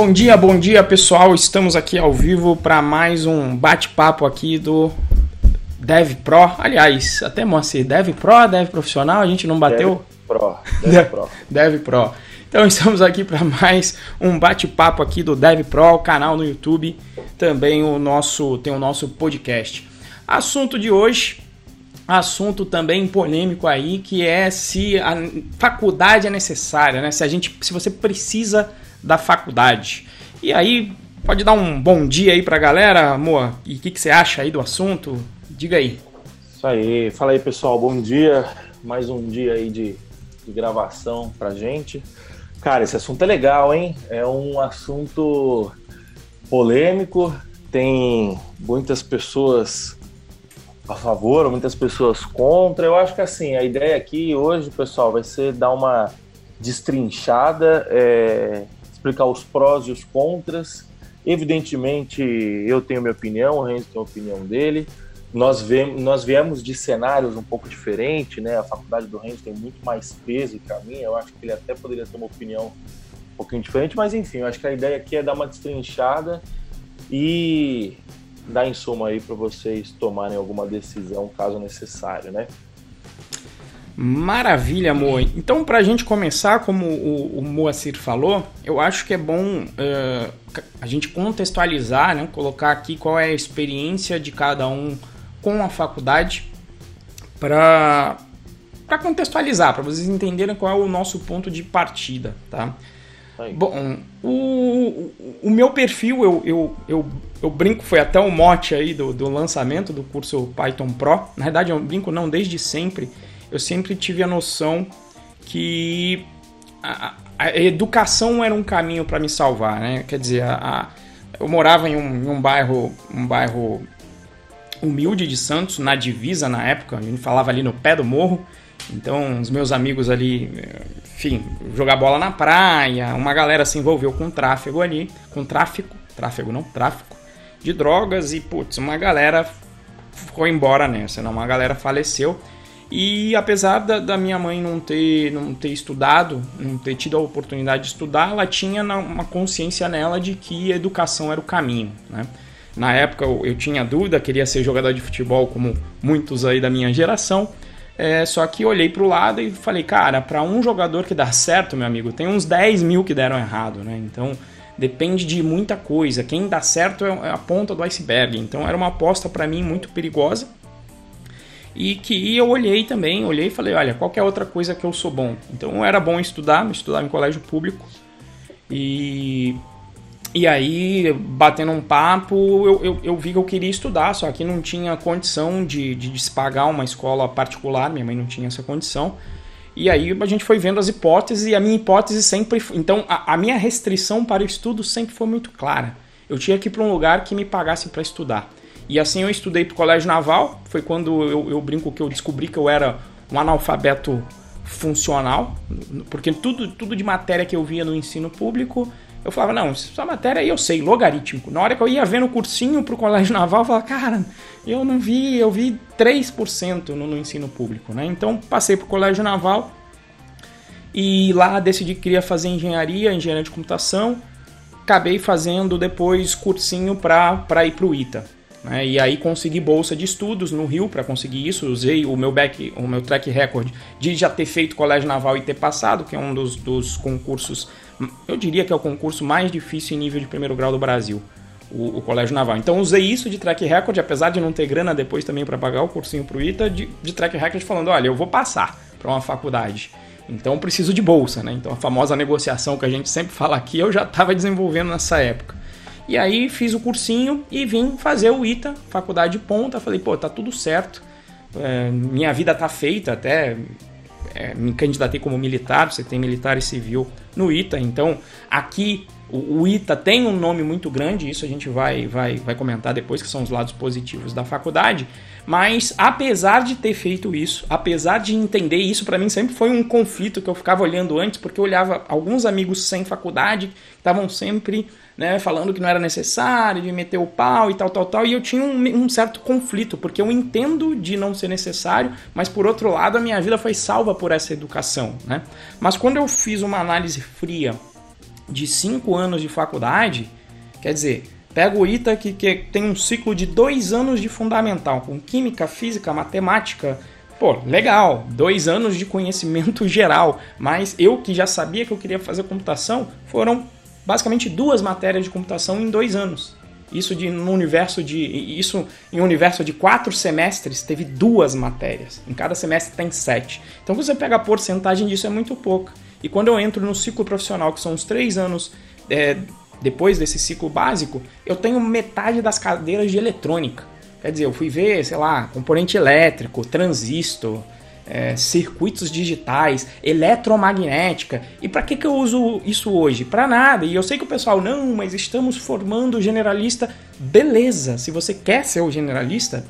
Bom dia, bom dia pessoal. Estamos aqui ao vivo para mais um bate-papo aqui do Dev Pro. Aliás, até Moacir, Dev Pro, Dev Profissional, a gente não bateu? Dev Pro, Dev Pro. Dev Pro. Então estamos aqui para mais um bate-papo aqui do Dev Pro, o canal no YouTube, também o nosso tem o nosso podcast. Assunto de hoje, assunto também polêmico aí, que é se a faculdade é necessária, né? Se a gente, se você precisa da faculdade. E aí, pode dar um bom dia aí pra galera, amor? E o que, que você acha aí do assunto? Diga aí. Isso aí, fala aí pessoal, bom dia. Mais um dia aí de, de gravação pra gente. Cara, esse assunto é legal, hein? É um assunto polêmico, tem muitas pessoas a favor, muitas pessoas contra. Eu acho que assim, a ideia aqui hoje, pessoal, vai ser dar uma destrinchada, é, explicar os prós e os contras. Evidentemente, eu tenho minha opinião, o Renzo tem a opinião dele. Nós, vemos, nós viemos de cenários um pouco diferentes, né? A faculdade do Renzo tem muito mais peso que a minha. Eu acho que ele até poderia ter uma opinião um pouquinho diferente, mas enfim, eu acho que a ideia aqui é dar uma destrinchada e dar em suma aí para vocês tomarem alguma decisão caso necessário, né? Maravilha, amor. Então, para a gente começar, como o, o Moacir falou, eu acho que é bom uh, a gente contextualizar, né? colocar aqui qual é a experiência de cada um com a faculdade para contextualizar, para vocês entenderem qual é o nosso ponto de partida, tá? Bom, o, o meu perfil, eu, eu, eu, eu, brinco, foi até o mote aí do, do lançamento do curso Python Pro. Na verdade, eu brinco não desde sempre. Eu sempre tive a noção que a, a educação era um caminho para me salvar, né? Quer dizer, a, eu morava em um, em um, bairro, um bairro humilde de Santos, na divisa na época, a gente falava ali no pé do morro. Então, os meus amigos ali enfim, jogar bola na praia, uma galera se envolveu com tráfego ali, com tráfico, tráfego não, tráfico de drogas e, putz, uma galera ficou embora nessa, não, uma galera faleceu. E apesar da, da, minha mãe não ter, não ter estudado, não ter tido a oportunidade de estudar, ela tinha uma consciência nela de que educação era o caminho, né? Na época eu, eu tinha dúvida, queria ser jogador de futebol como muitos aí da minha geração, é, só que olhei para o lado e falei, cara, para um jogador que dá certo, meu amigo, tem uns 10 mil que deram errado, né? Então depende de muita coisa. Quem dá certo é, é a ponta do iceberg. Então era uma aposta para mim muito perigosa. E que eu olhei também, olhei e falei, olha, qualquer outra coisa que eu sou bom. Então era bom estudar, estudava em colégio público. E e aí, batendo um papo, eu, eu, eu, vi que eu queria estudar, só que não tinha condição de, de, de se pagar uma escola particular, minha mãe não tinha essa condição. E aí a gente foi vendo as hipóteses e a minha hipótese sempre. Então a, a minha restrição para o estudo sempre foi muito clara. Eu tinha que ir para um lugar que me pagasse para estudar. E assim eu estudei para o Colégio Naval, foi quando eu, eu brinco que eu descobri que eu era um analfabeto funcional, porque tudo, tudo de matéria que eu via no ensino público eu falava, não, essa matéria aí eu sei, logarítmico. Na hora que eu ia ver no cursinho pro colégio naval, eu falava, cara, eu não vi, eu vi 3% no, no ensino público, né? Então passei pro colégio naval e lá decidi que queria fazer engenharia, engenharia de computação. Acabei fazendo depois cursinho para ir pro ITA. Né? E aí consegui bolsa de estudos no Rio para conseguir isso. Usei o meu back, o meu track record de já ter feito colégio naval e ter passado, que é um dos, dos concursos eu diria que é o concurso mais difícil em nível de primeiro grau do Brasil, o, o Colégio Naval. Então usei isso de track record, apesar de não ter grana depois também para pagar o cursinho pro ITA, de, de track record falando, olha, eu vou passar para uma faculdade. Então preciso de bolsa, né? Então a famosa negociação que a gente sempre fala aqui, eu já estava desenvolvendo nessa época. E aí fiz o cursinho e vim fazer o ITA, faculdade de ponta. Falei, pô, tá tudo certo. É, minha vida tá feita, até é, me candidatei como militar, você tem militar e civil no ITA, então aqui o, ITA tem um nome muito grande, isso a gente vai, vai, vai comentar depois, que são os lados positivos da faculdade, mas apesar de ter feito isso, apesar de entender isso, para mim sempre foi um conflito que eu ficava olhando antes, porque eu olhava alguns amigos sem faculdade, que estavam sempre né, falando que não era necessário, de meter o pau e tal, tal, tal, e eu tinha um, um, certo conflito, porque eu entendo de não ser necessário, mas por outro lado a minha vida foi salva por essa educação, né? Mas quando eu fiz uma análise fria de 5 anos de faculdade, quer dizer, pega o ITA que, que tem um ciclo de 2 anos de fundamental, com química, física, matemática, pô, legal, dois anos de conhecimento geral, mas eu que já sabia que eu queria fazer computação, foram basicamente duas matérias de computação em dois anos. Isso de no universo de isso em um universo de quatro semestres teve duas matérias. Em cada semestre tem sete. Então você pega a porcentagem disso é muito pouca. E quando eu entro no ciclo profissional, que são os três anos é, depois desse ciclo básico, eu tenho metade das cadeiras de eletrônica. Quer dizer, eu fui ver, sei lá, componente elétrico, transistor, é, circuitos digitais, eletromagnética. E para que, que eu uso isso hoje? Para nada. E eu sei que o pessoal, não, mas estamos formando generalista. Beleza, se você quer ser o generalista,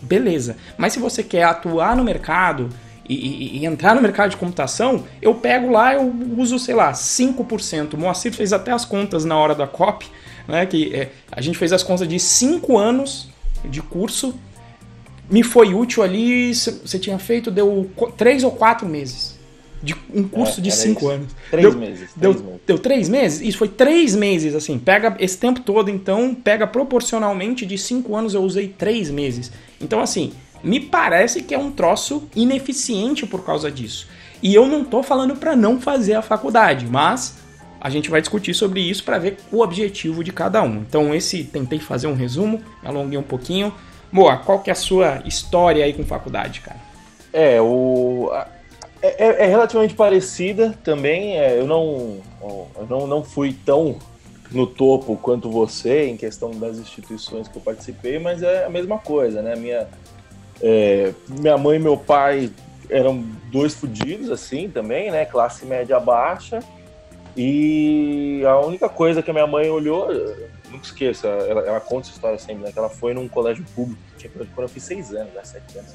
beleza. Mas se você quer atuar no mercado e, e, e entrar no mercado de computação, eu pego lá, eu uso, sei lá, 5%. O Moacir fez até as contas na hora da COP, né? Que é, a gente fez as contas de 5 anos de curso me foi útil ali, você tinha feito, deu três ou quatro meses. De um curso é, de cinco isso. anos. Três deu, meses. Deu, três meses. deu três meses? Isso foi três meses, assim. Pega esse tempo todo, então, pega proporcionalmente de cinco anos, eu usei três meses. Então, assim, me parece que é um troço ineficiente por causa disso. E eu não tô falando para não fazer a faculdade, mas a gente vai discutir sobre isso para ver o objetivo de cada um. Então, esse tentei fazer um resumo, alonguei um pouquinho. Moa, qual que é a sua história aí com faculdade, cara? É, o... É, é, é relativamente parecida também. É, eu não, eu não, não fui tão no topo quanto você em questão das instituições que eu participei, mas é a mesma coisa, né? Minha, é, minha mãe e meu pai eram dois fudidos, assim, também, né? Classe média baixa. E a única coisa que a minha mãe olhou, nunca esqueça, ela, ela conta essa história sempre, né? Que ela foi num colégio público, tinha, quando eu fiz seis anos, né? Sete anos.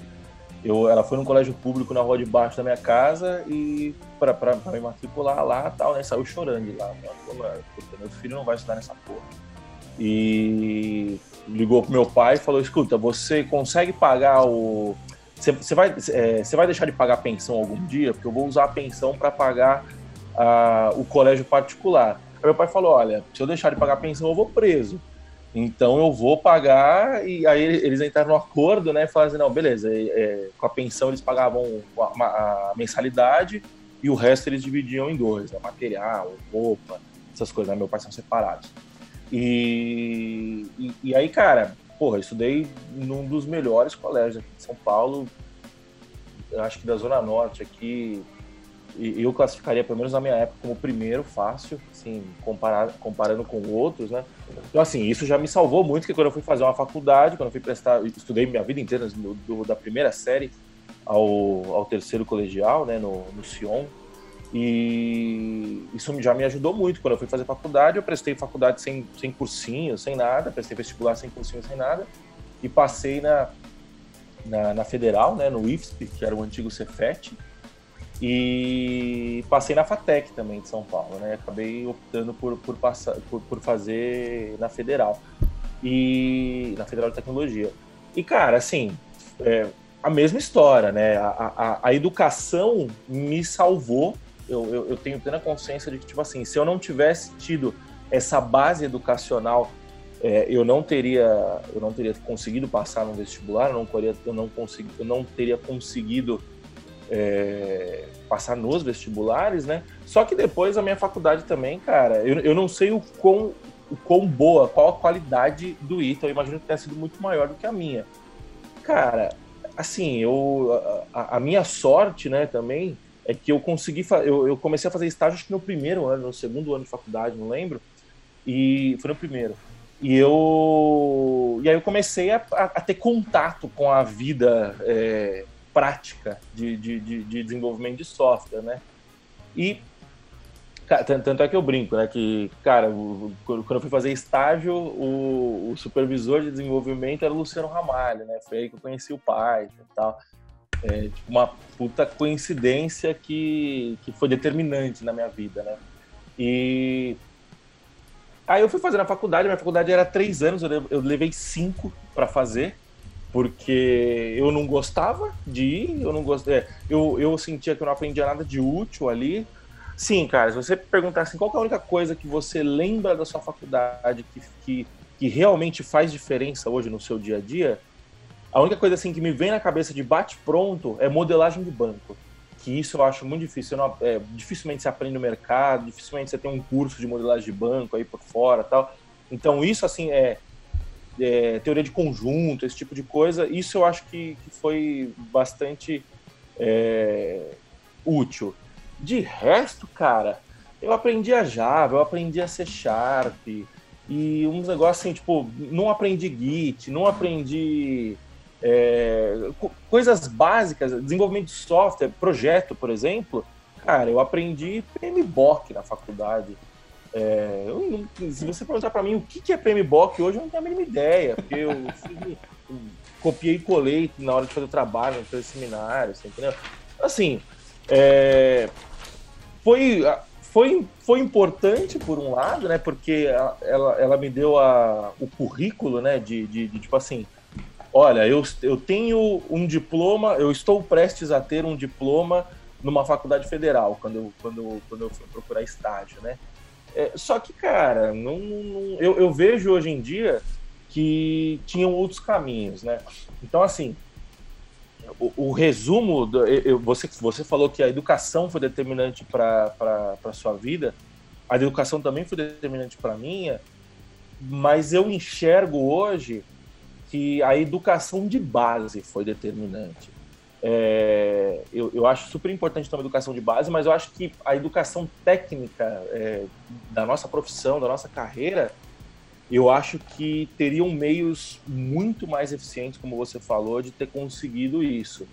Eu, ela foi num colégio público na rua de baixo da minha casa e pra, pra, pra me matricular lá tal, né? Saiu chorando de lá. Ela falou, meu filho não vai estudar nessa porra. E ligou pro meu pai e falou, escuta, você consegue pagar o... Você vai, é, vai deixar de pagar pensão algum dia? Porque eu vou usar a pensão para pagar a, o colégio particular. Aí meu pai falou: olha, se eu deixar de pagar pensão, eu vou preso. Então eu vou pagar, e aí eles entraram no acordo, né? Falaram assim, não, beleza, é, com a pensão eles pagavam a, a, mensalidade e o resto eles dividiam em dois, né, material, roupa, essas coisas, né? Meu pai são separados. E, e, e, aí, cara, porra, eu estudei num dos melhores colégios aqui de São Paulo, acho que da Zona Norte aqui, e eu classificaria, pelo menos na minha época, como o primeiro fácil, assim, comparar, comparando com outros, né? Então, assim, isso já me salvou muito, porque quando eu fui fazer uma faculdade, quando eu fui prestar, estudei minha vida inteira, do, do, da primeira série ao, ao terceiro colegial, né, no, no Sion, e isso já me ajudou muito. Quando eu fui fazer faculdade, eu prestei faculdade sem, sem cursinho, sem nada, prestei vestibular sem cursinho, sem nada, e passei na, na, na Federal, né, no IFSP, que era o antigo Cefet, e passei na FATEC também de São Paulo, né? Acabei optando por, por, passar, por, por fazer na Federal. E na Federal de Tecnologia. E, cara, assim, é, a mesma história, né? A, a, a educação me salvou. Eu, eu, eu, tenho plena consciência de que, tipo assim, se eu não tivesse tido essa base educacional, é, eu não teria eu não teria conseguido passar no vestibular, eu não, teria, eu não, consegui, eu não teria conseguido é, passar nos vestibulares, né? Só que depois a minha faculdade também, cara, eu, eu não sei o quão, o quão boa, qual a qualidade do ITA, eu imagino que tenha sido muito maior do que a minha. Cara, assim, eu, a, a minha sorte, né, também, é que eu consegui, eu, eu comecei a fazer estágio acho que no primeiro ano, no segundo ano de faculdade, não lembro, e foi no primeiro. E eu, e aí eu comecei a, a, a ter contato com a vida é, prática de, de, de, de desenvolvimento de software, né? E tanto é que eu brinco, né? Que, cara, quando eu fui fazer estágio, o, o, supervisor de desenvolvimento era o Luciano Ramalho, né? Foi aí que eu conheci o pai e tal. É, tipo, uma puta coincidência que, que foi determinante na minha vida, né? E aí eu fui fazer na faculdade, minha faculdade era três anos, eu levei cinco para fazer porque eu não gostava de ir, eu não gostei, é, eu, eu sentia que eu não aprendia nada de útil ali. Sim, cara, se você perguntar assim, qual é a única coisa que você lembra da sua faculdade que, que, que realmente faz diferença hoje no seu dia a dia, a única coisa assim que me vem na cabeça de bate-pronto é modelagem de banco. Que isso eu acho muito difícil. Não, é, dificilmente você aprende no mercado, dificilmente você tem um curso de modelagem de banco aí por fora tal. Então, isso assim é, é teoria de conjunto, esse tipo de coisa. Isso eu acho que, que foi bastante é, útil. De resto, cara, eu aprendi a Java, eu aprendi a C Sharp, e uns negócios assim, tipo, não aprendi Git, não aprendi é, coisas básicas, desenvolvimento de software, projeto, por exemplo. Cara, eu aprendi PMBOK na faculdade. É, eu, se você perguntar para mim o que, é PMBOK hoje, eu não tenho a mínima ideia, porque eu, copiei e colei na hora de fazer o trabalho, no fazer seminário, você entendeu? Assim, é, foi, foi, foi importante por um lado, né? Porque ela, ela me deu a, o currículo, né? De, de, de, tipo assim, olha, eu, eu tenho um diploma, eu estou prestes a ter um diploma numa faculdade federal quando eu, quando, quando eu fui procurar estágio, né? É, só que, cara, não, não, eu, eu vejo hoje em dia que tinham outros caminhos, né? Então, assim, o, o resumo, do, eu, você, você falou que a educação foi determinante para a sua vida, a educação também foi determinante para a minha, mas eu enxergo hoje que a educação de base foi determinante. É, eu, eu, acho super importante ter uma educação de base, mas eu acho que a educação técnica é, da nossa profissão, da nossa carreira, eu acho que teriam meios muito mais eficientes, como você falou, de ter conseguido isso.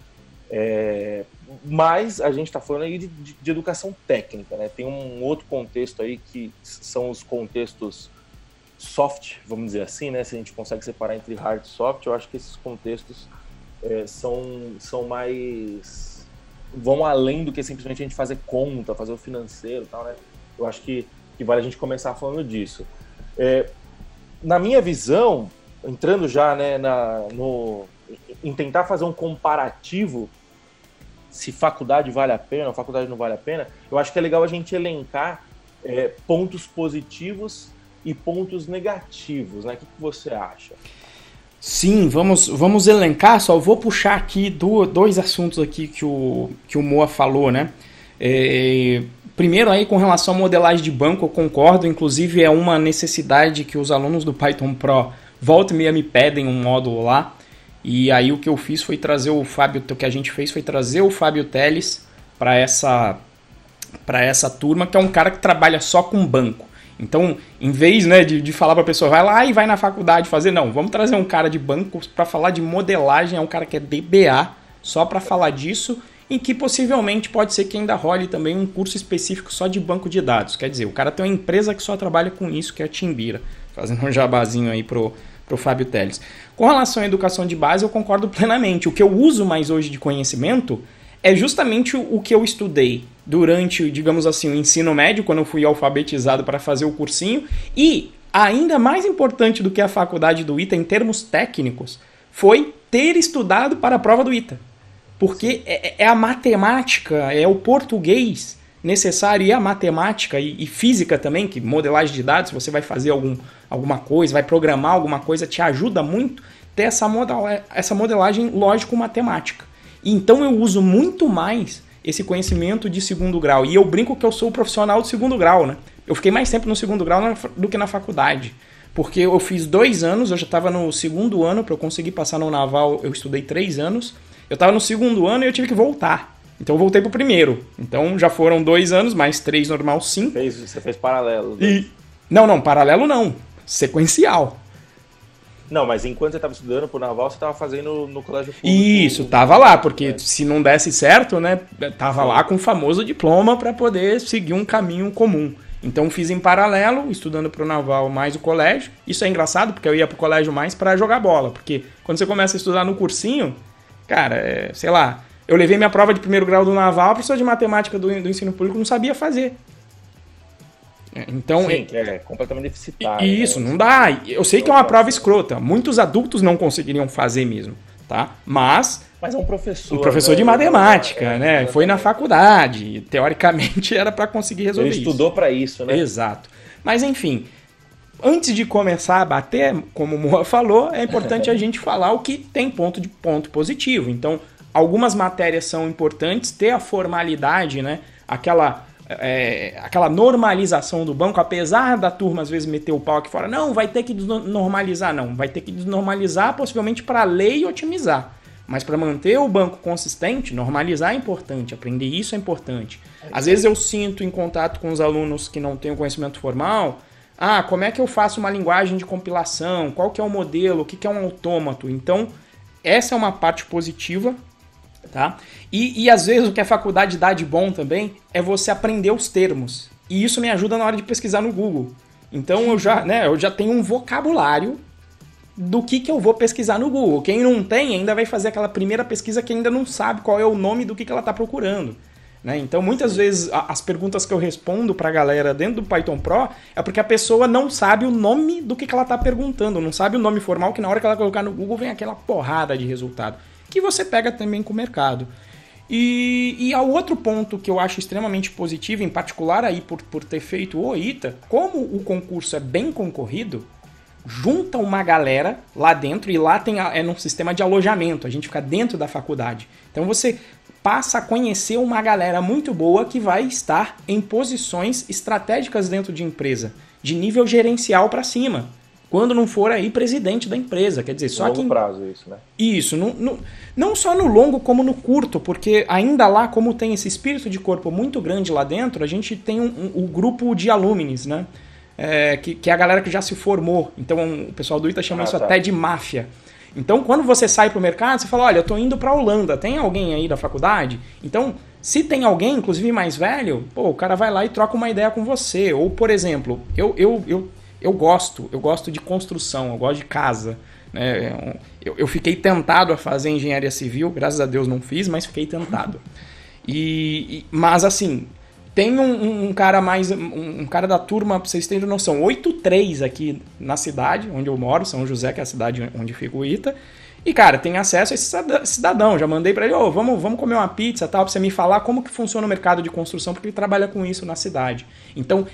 É, mas a gente está falando aí de, de, de, educação técnica, né? Tem um outro contexto aí que são os contextos soft, vamos dizer assim, né? Se a gente consegue separar entre hard e soft, eu acho que esses contextos é, são, são mais vão além do que simplesmente a gente fazer conta, fazer o financeiro, tal, né? Eu acho que, que vale a gente começar falando disso. É, na minha visão, entrando já né, na, no, em tentar fazer um comparativo se faculdade vale a pena ou faculdade não vale a pena, eu acho que é legal a gente elencar é, pontos positivos e pontos negativos, né? O que, que você acha? Sim, vamos, vamos elencar, só vou puxar aqui do, dois assuntos aqui que o, que o Moa falou, né? É, Primeiro aí com relação à modelagem de banco, eu concordo, inclusive é uma necessidade que os alunos do Python Pro volta e meia me pedem um módulo lá. E aí o que eu fiz foi trazer o Fábio, o que a gente fez foi trazer o Fábio Teles para essa para essa turma, que é um cara que trabalha só com banco. Então, em vez né, de, de falar para a pessoa, vai lá e vai na faculdade fazer, não, vamos trazer um cara de banco para falar de modelagem, é um cara que é DBA, só para falar disso em que possivelmente pode ser que ainda role também um curso específico só de banco de dados. Quer dizer, o cara tem uma empresa que só trabalha com isso, que é a Timbira. Fazendo um jabazinho aí pro, pro Fábio Teles. Com relação à educação de base, eu concordo plenamente. O que eu uso mais hoje de conhecimento é justamente o que eu estudei durante, digamos assim, o ensino médio, quando eu fui alfabetizado para fazer o cursinho, e ainda mais importante do que a faculdade do ITA em termos técnicos, foi ter estudado para a prova do ITA. Porque é, é, a matemática, é o português necessário e a matemática e, e, física também, que modelagem de dados, você vai fazer algum, alguma coisa, vai programar alguma coisa, te ajuda muito ter essa, model, essa modelagem lógico-matemática. Então eu uso muito mais esse conhecimento de segundo grau. E eu brinco que eu sou o profissional de segundo grau, né? Eu fiquei mais tempo no segundo grau do que na faculdade. Porque eu fiz dois anos, eu já estava no segundo ano, para eu conseguir passar no naval, eu estudei três anos. Eu tava no segundo ano e eu tive que voltar. Então eu voltei pro primeiro. Então já foram dois anos, mais três normal, cinco. Fez, você fez paralelo. E... Não, não, paralelo não. Sequencial. Não, mas enquanto você estava estudando pro Naval, você estava fazendo no colégio público. Isso, tava lá, porque é. se não desse certo, né, tava lá com o famoso diploma para poder seguir um caminho comum. Então fiz em paralelo, estudando pro Naval mais o colégio. Isso é engraçado, porque eu ia pro colégio mais para jogar bola, porque quando você começa a estudar no cursinho, Cara, é, sei lá, eu levei minha prova de primeiro grau do Naval, a professora de matemática do, do ensino público não sabia fazer. Então, Sim, é, é completamente deficitário. Isso, né? não dá. Eu sei que é uma prova escrota. Muitos adultos não conseguiriam fazer mesmo, tá? Mas Mas é um professor. Um professor né? de matemática, é, né? Foi na faculdade. Teoricamente era para conseguir resolver Ele estudou para isso, né? Exato. Mas enfim, antes de começar a bater, como o Moa falou, é importante a gente falar o que tem ponto de ponto positivo. Então, algumas matérias são importantes, ter a formalidade, né? Aquela é, aquela normalização do banco, apesar da turma às vezes meter o pau aqui fora, não, vai ter que normalizar, não, vai ter que desnormalizar possivelmente para ler e otimizar. Mas para manter o banco consistente, normalizar é importante, aprender isso é importante. Às vezes eu sinto em contato com os alunos que não têm o conhecimento formal, ah, como é que eu faço uma linguagem de compilação? Qual que é o modelo? O que, que é um autômato? Então, essa é uma parte positiva, tá? E, e às vezes o que a faculdade dá de bom também é você aprender os termos. E isso me ajuda na hora de pesquisar no Google. Então eu já, né, eu já tenho um vocabulário do que, que eu vou pesquisar no Google. Quem não tem ainda vai fazer aquela primeira pesquisa que ainda não sabe qual é o nome do que, que ela está procurando. Né? Então, muitas vezes, as perguntas que eu respondo para a galera dentro do Python Pro é porque a pessoa não sabe o nome do que, que ela está perguntando, não sabe o nome formal, que na hora que ela colocar no Google vem aquela porrada de resultado, que você pega também com o mercado. E, e ao outro ponto que eu acho extremamente positivo, em particular aí por, por ter feito o ITA, como o concurso é bem concorrido, junta uma galera lá dentro e lá tem é num sistema de alojamento, a gente fica dentro da faculdade. Então você passa a conhecer uma galera muito boa que vai estar em posições estratégicas dentro de empresa, de nível gerencial para cima. Quando não for aí presidente da empresa, quer dizer, só longo que. prazo, isso, né? Isso, no, no, não só no longo como no curto, porque ainda lá, como tem esse espírito de corpo muito grande lá dentro, a gente tem um, um, um grupo de alumnis, né? é, que, que, é a galera que já se formou. Então o pessoal do ITA chama ah, isso tá. até de máfia. Então quando você sai para o mercado, você fala, olha, eu estou indo para a Holanda, tem alguém aí da faculdade? Então, se tem alguém, inclusive mais velho, pô, o cara vai lá e troca uma ideia com você. Ou, por exemplo, eu, eu, eu, eu gosto, eu gosto de construção, eu gosto de casa. Né? Eu, eu fiquei tentado a fazer engenharia civil, graças a Deus não fiz, mas fiquei tentado. E, e mas assim, tem um, um, cara mais. Um, um, cara da turma, pra vocês terem noção, 8-3 aqui na cidade onde eu moro, São José, que é a cidade onde fica o Ita. E, cara, tem acesso a esse cidadão. Já mandei para ele, ô, oh, vamos, vamos comer uma pizza tal, pra você me falar como que funciona o mercado de construção, porque ele trabalha com isso na cidade. Então,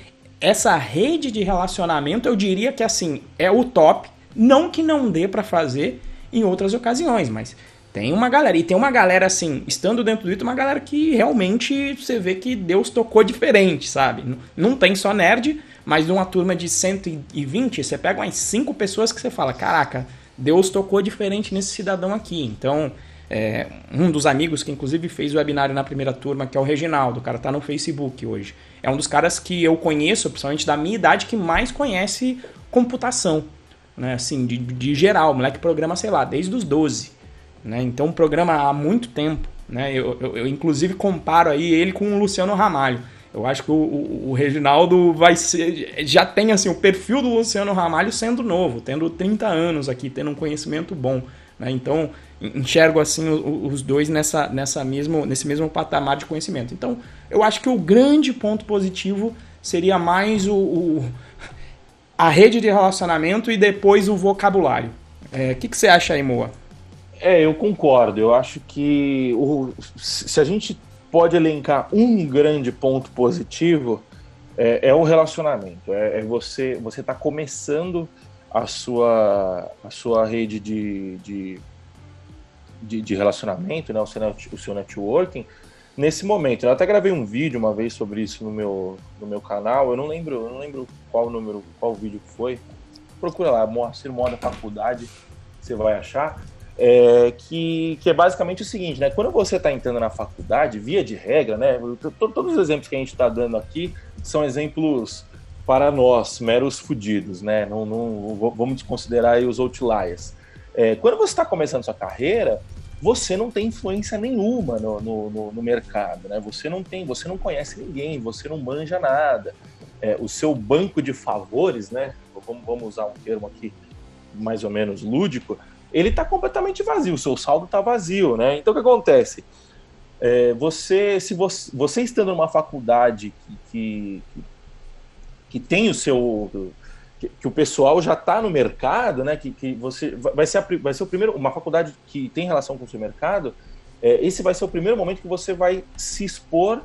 essa rede de relacionamento, eu diria que assim, é o top. Não que não dê para fazer em outras ocasiões, mas tem uma galera, e tem uma galera assim, estando dentro do Twitter, uma galera que realmente você vê que Deus tocou diferente, sabe? Não tem só nerd, mas de uma turma de 120, você pega umas 5 pessoas que você fala, caraca, Deus tocou diferente nesse cidadão aqui. Então, é, um dos amigos que inclusive fez o webinário na primeira turma, que é o Reginaldo, o cara tá no Facebook hoje. É um dos caras que eu conheço, principalmente da minha idade, que mais conhece computação. Né? Assim, de, de geral, o moleque programa, sei lá, desde os 12. Né? Então, programa há muito tempo. Né? Eu, eu, eu, inclusive, comparo aí ele com o Luciano Ramalho. Eu acho que o, o, o, Reginaldo vai ser. Já tem assim, o perfil do Luciano Ramalho sendo novo, tendo 30 anos aqui, tendo um conhecimento bom. Né? Então, enxergo assim os dois nessa, nessa mesmo, nesse mesmo patamar de conhecimento. Então, eu acho que o grande ponto positivo seria mais o, o a rede de relacionamento e depois o vocabulário. O é, que, que você acha aí, Moa? É, eu concordo. Eu acho que o, se a gente pode elencar um grande ponto positivo, é, é o relacionamento. É, é você você está começando a sua, a sua rede de, de, de, de relacionamento, né, o, seu, o seu networking, nesse momento. Eu até gravei um vídeo uma vez sobre isso no meu, no meu canal. Eu não lembro, eu não lembro qual número, qual vídeo foi. Procura lá, Moacir Moda Faculdade, você vai achar é, que, que é basicamente o seguinte, né? Quando você está entrando na faculdade, via de regra, né? Todos os exemplos que a gente está dando aqui são exemplos para nós, meros fudidos, né? Não, não vamos desconsiderar os outliers. É, quando você está começando sua carreira, você não tem influência nenhuma no, no, no, mercado, né? Você não tem, você não conhece ninguém, você não manja nada. É, o seu banco de favores, né? Vamos, vamos usar um termo aqui mais ou menos lúdico, ele está completamente vazio, o seu saldo está vazio, né? Então o que acontece? É, você, se você, você estando numa faculdade que, que, que tem o seu que, que o pessoal já está no mercado, né? Que, que você vai ser, a, vai ser o primeiro, uma faculdade que tem relação com o seu mercado. É, esse vai ser o primeiro momento que você vai se expor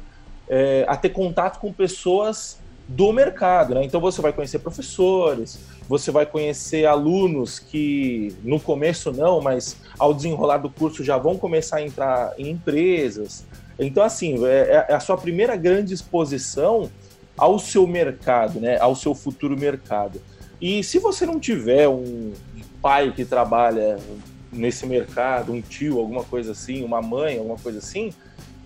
é, a ter contato com pessoas do mercado, né? Então você vai conhecer professores, você vai conhecer alunos que no começo não, mas ao desenrolar do curso já vão começar a entrar em empresas. Então assim é, é a sua primeira grande exposição ao seu mercado, né? Ao seu futuro mercado. E se você não tiver um pai que trabalha nesse mercado, um tio, alguma coisa assim, uma mãe, alguma coisa assim,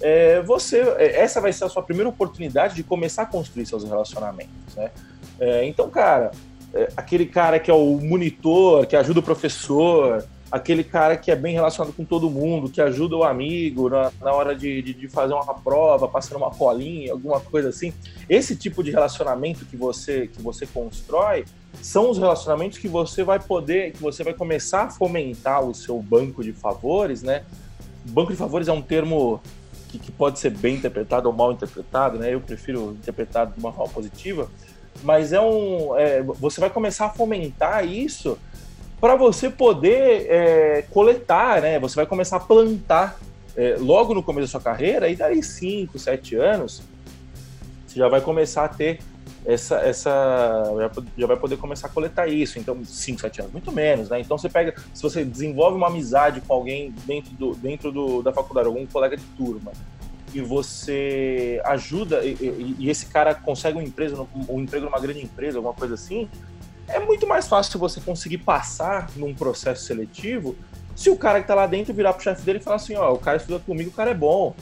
é, você, é, essa vai ser a sua primeira oportunidade de começar a construir seus relacionamentos, né? É, então, cara, é, aquele cara que é o monitor, que ajuda o professor, aquele cara que é bem relacionado com todo mundo, que ajuda o amigo na, na hora de, de, de, fazer uma prova, passando uma colinha, alguma coisa assim. Esse tipo de relacionamento que você, que você constrói são os relacionamentos que você vai poder, que você vai começar a fomentar o seu banco de favores, né? Banco de favores é um termo que, que pode ser bem interpretado ou mal interpretado, né? Eu prefiro interpretado de uma forma positiva, mas é um, é, você vai começar a fomentar isso para você poder é, coletar, né? Você vai começar a plantar é, logo no começo da sua carreira e daí 5, 7 anos você já vai começar a ter essa, essa já vai poder começar a coletar isso. Então, 5, 7 anos, muito menos, né? Então você pega, se você desenvolve uma amizade com alguém dentro, do, dentro do, da faculdade, algum colega de turma, e você ajuda, e, e, e esse cara consegue um, empresa, um emprego numa grande empresa, alguma coisa assim, é muito mais fácil você conseguir passar num processo seletivo se o cara que tá lá dentro virar pro chefe dele e falar assim, ó, o cara estuda comigo, o cara é bom.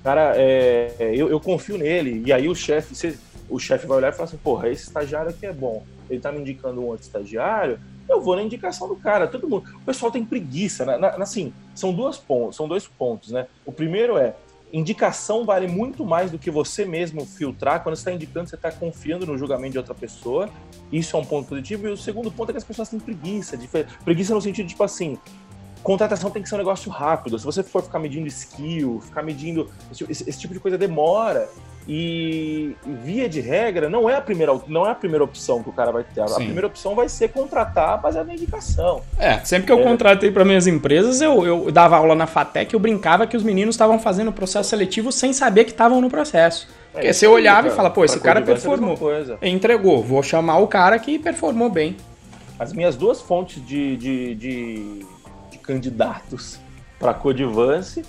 O cara, é, eu, eu confio nele. E aí o chefe, o chefe vai olhar e falar assim, porra, esse estagiário aqui é bom, ele tá me indicando um outro estagiário, eu vou na indicação do cara, todo mundo. O pessoal tem preguiça, né? Na, assim, são duas pontos, são dois pontos, né? O primeiro é indicação vale muito mais do que você mesmo filtrar. Quando você está indicando, você está confiando no julgamento de outra pessoa. Isso é um ponto positivo. E o segundo ponto é que as pessoas têm preguiça. De... Preguiça no sentido de, tipo assim, contratação tem que ser um negócio rápido. Se você for ficar medindo skill, ficar medindo. Esse, esse tipo de coisa demora. E via de regra, não é a primeira, não é a primeira opção que o cara vai ter. A Sim. primeira opção vai ser contratar baseado na indicação. É, sempre que eu é. contratei para minhas empresas, eu, eu dava aula na FATEC, eu brincava que os meninos estavam fazendo o processo seletivo sem saber que estavam no processo. É, Porque é, você olhava e fala, pô, esse cara performou. Entregou, vou chamar o cara que performou bem. As minhas duas fontes de, de, de, de candidatos para Codivance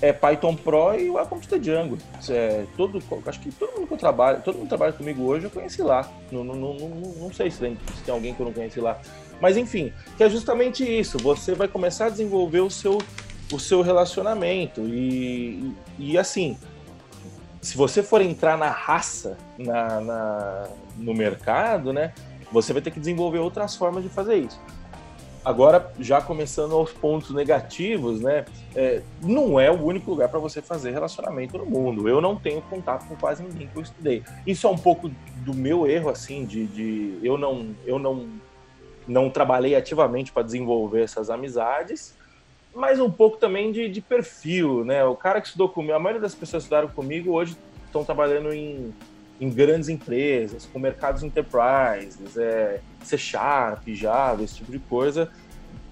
é Python Pro e Welcome to the Django. É, todo, acho que todo mundo que eu trabalho, todo mundo que trabalha comigo hoje eu conheci lá. Não, não, não, não sei se tem, se tem alguém que eu não conheci lá. Mas enfim, que é justamente isso. Você vai começar a desenvolver o seu, o seu relacionamento. E, e, e assim, se você for entrar na raça na, na, no mercado, né? Você vai ter que desenvolver outras formas de fazer isso. Agora, já começando aos pontos negativos, né? É, não é o único lugar para você fazer relacionamento no mundo. Eu não tenho contato com quase ninguém que eu estudei. Isso é um pouco do meu erro, assim, de, de eu não, eu não, não trabalhei ativamente para desenvolver essas amizades, mas um pouco também de, de perfil, né? O cara que estudou comigo, a maioria das pessoas que estudaram comigo hoje estão trabalhando em em grandes empresas, com mercados enterprises, é, C Sharp, Java, esse tipo de coisa,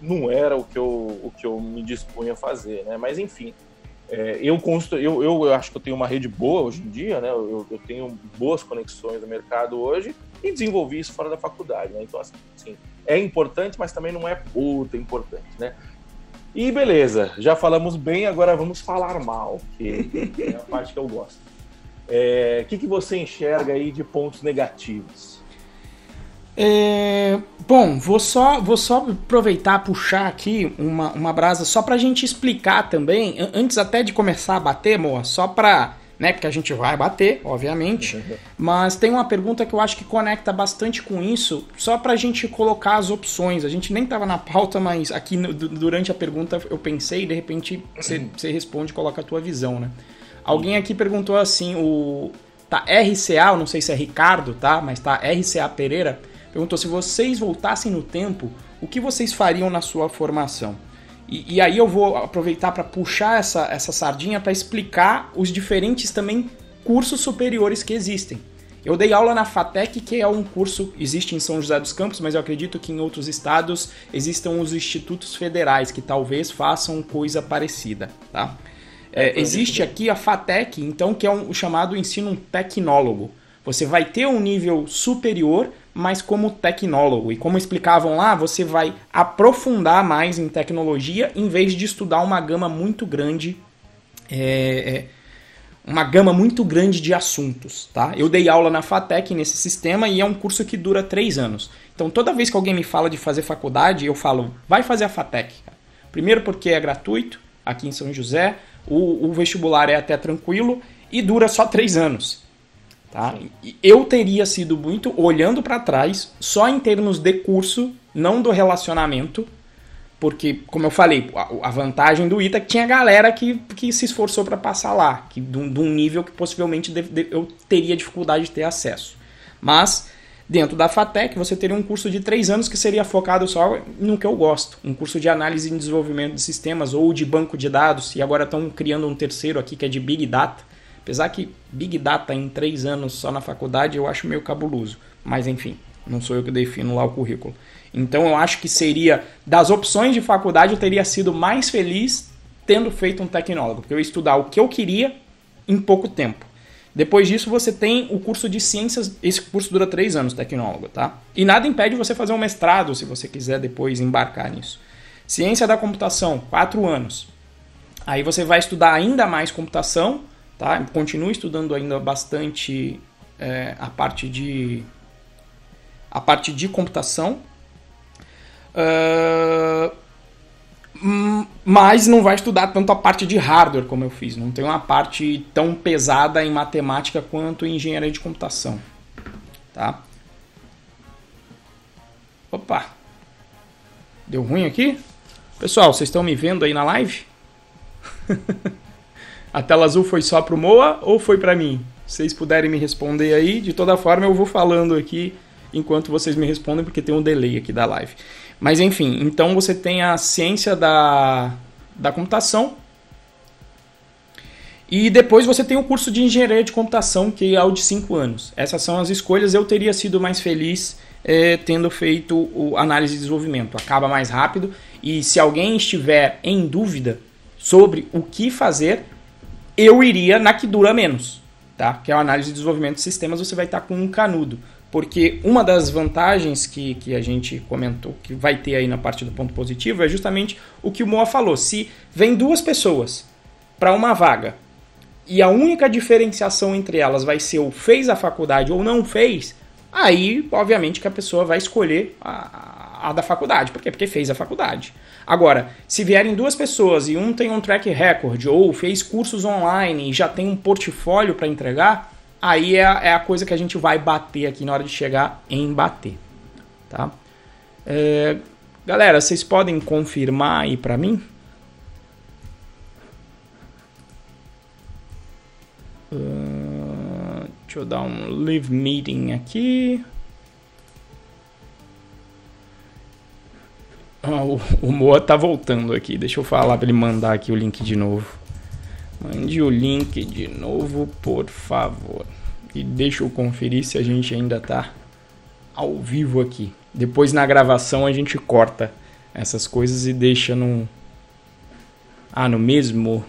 não era o que eu, o que eu me dispunha a fazer, né? Mas enfim, é, eu, consto, eu, eu, acho que eu tenho uma rede boa hoje em dia, né? Eu, eu, tenho boas conexões no mercado hoje e desenvolvi isso fora da faculdade, né? Então, assim, é importante, mas também não é puta importante, né? E beleza, já falamos bem, agora vamos falar mal, que é a parte que eu gosto. É, o que, que você enxerga aí de pontos negativos? É, bom, vou só, vou só aproveitar puxar aqui uma, uma brasa só para a gente explicar também, antes até de começar a bater, Moa, só para, né, porque a gente vai bater, obviamente, mas tem uma pergunta que eu acho que conecta bastante com isso, só para a gente colocar as opções. A gente nem estava na pauta, mas aqui no, durante a pergunta eu pensei, e de repente você responde e coloca a tua visão, né? Alguém aqui perguntou assim, o tá RCA, eu não sei se é Ricardo, tá? Mas tá RCA Pereira, perguntou se vocês voltassem no tempo, o que vocês fariam na sua formação? E, e aí eu vou aproveitar para puxar essa, essa sardinha para explicar os diferentes também cursos superiores que existem. Eu dei aula na FATEC, que é um curso, existe em São José dos Campos, mas eu acredito que em outros estados existam os institutos federais que talvez façam coisa parecida, tá? É, existe aqui a FATEC, então, que é um, o chamado ensino tecnólogo. Você vai ter um nível superior, mas como tecnólogo. E como explicavam lá, você vai aprofundar mais em tecnologia em vez de estudar uma gama muito grande. É, é uma gama muito grande de assuntos, tá? Eu dei aula na FATEC nesse sistema e é um curso que dura três anos. Então toda vez que alguém me fala de fazer faculdade, eu falo, vai fazer a FATEC. Primeiro porque é gratuito, aqui em São José, o, o vestibular é até tranquilo e dura só três anos. Tá? Eu teria sido muito, olhando para trás, só em termos de curso, não do relacionamento, porque, como eu falei, a, vantagem do ITA é que tinha galera que, que se esforçou para passar lá, que, de, um, de um nível que possivelmente de, de, eu teria dificuldade de ter acesso. Mas, dentro da FATEC, você teria um curso de três anos que seria focado só no que eu gosto. Um curso de análise e desenvolvimento de sistemas ou de banco de dados, e agora estão criando um terceiro aqui que é de Big Data. Apesar que Big Data em três anos só na faculdade eu acho meio cabuloso. Mas enfim, não sou eu que defino lá o currículo. Então eu acho que seria, das opções de faculdade, eu teria sido mais feliz tendo feito um tecnólogo, porque eu ia estudar o que eu queria em pouco tempo. Depois disso, você tem o curso de ciências. Esse curso dura três anos, tecnólogo, tá? E nada impede você fazer um mestrado, se você quiser depois embarcar nisso. Ciência da computação, quatro anos. Aí você vai estudar ainda mais computação, tá? Continua estudando ainda bastante é, a parte de a parte de computação, Uh, mas não vai estudar tanto a parte de hardware como eu fiz. Não tem uma parte tão pesada em matemática quanto em engenharia de computação. Tá? Opa! Deu ruim aqui? Pessoal, vocês estão me vendo aí na live? a tela azul foi só pro Moa ou foi para mim? Se vocês puderem me responder aí, de toda forma eu vou falando aqui enquanto vocês me respondem, porque tem um delay aqui da live. Mas enfim, então você tem a ciência da, da computação. E depois você tem o curso de engenharia de computação, que é o de 5 anos. Essas são as escolhas. Eu teria sido mais feliz é, tendo feito o análise de desenvolvimento. Acaba mais rápido. E se alguém estiver em dúvida sobre o que fazer, eu iria na que dura menos, tá? Que é a análise de desenvolvimento de sistemas, você vai estar com um canudo. Porque uma das vantagens que, que a gente comentou que vai ter aí na parte do ponto positivo é justamente o que o Moa falou. Se vem duas pessoas para uma vaga e a única diferenciação entre elas vai ser o fez a faculdade ou não fez, aí obviamente que a pessoa vai escolher a, a da faculdade. Por quê? Porque fez a faculdade. Agora, se vierem duas pessoas e um tem um track record ou fez cursos online e já tem um portfólio para entregar, aí é a, é a, coisa que a gente vai bater aqui na hora de chegar em bater, tá? É, galera, vocês podem confirmar aí para mim? Uh, deixa eu dar um live meeting aqui. Ah, o, o Moa tá voltando aqui. Deixa eu falar para ele mandar aqui o link de novo. Mande o link de novo, por favor. E deixa eu conferir se a gente ainda tá ao vivo aqui. Depois na gravação a gente corta essas coisas e deixa no. Ah, no mesmo.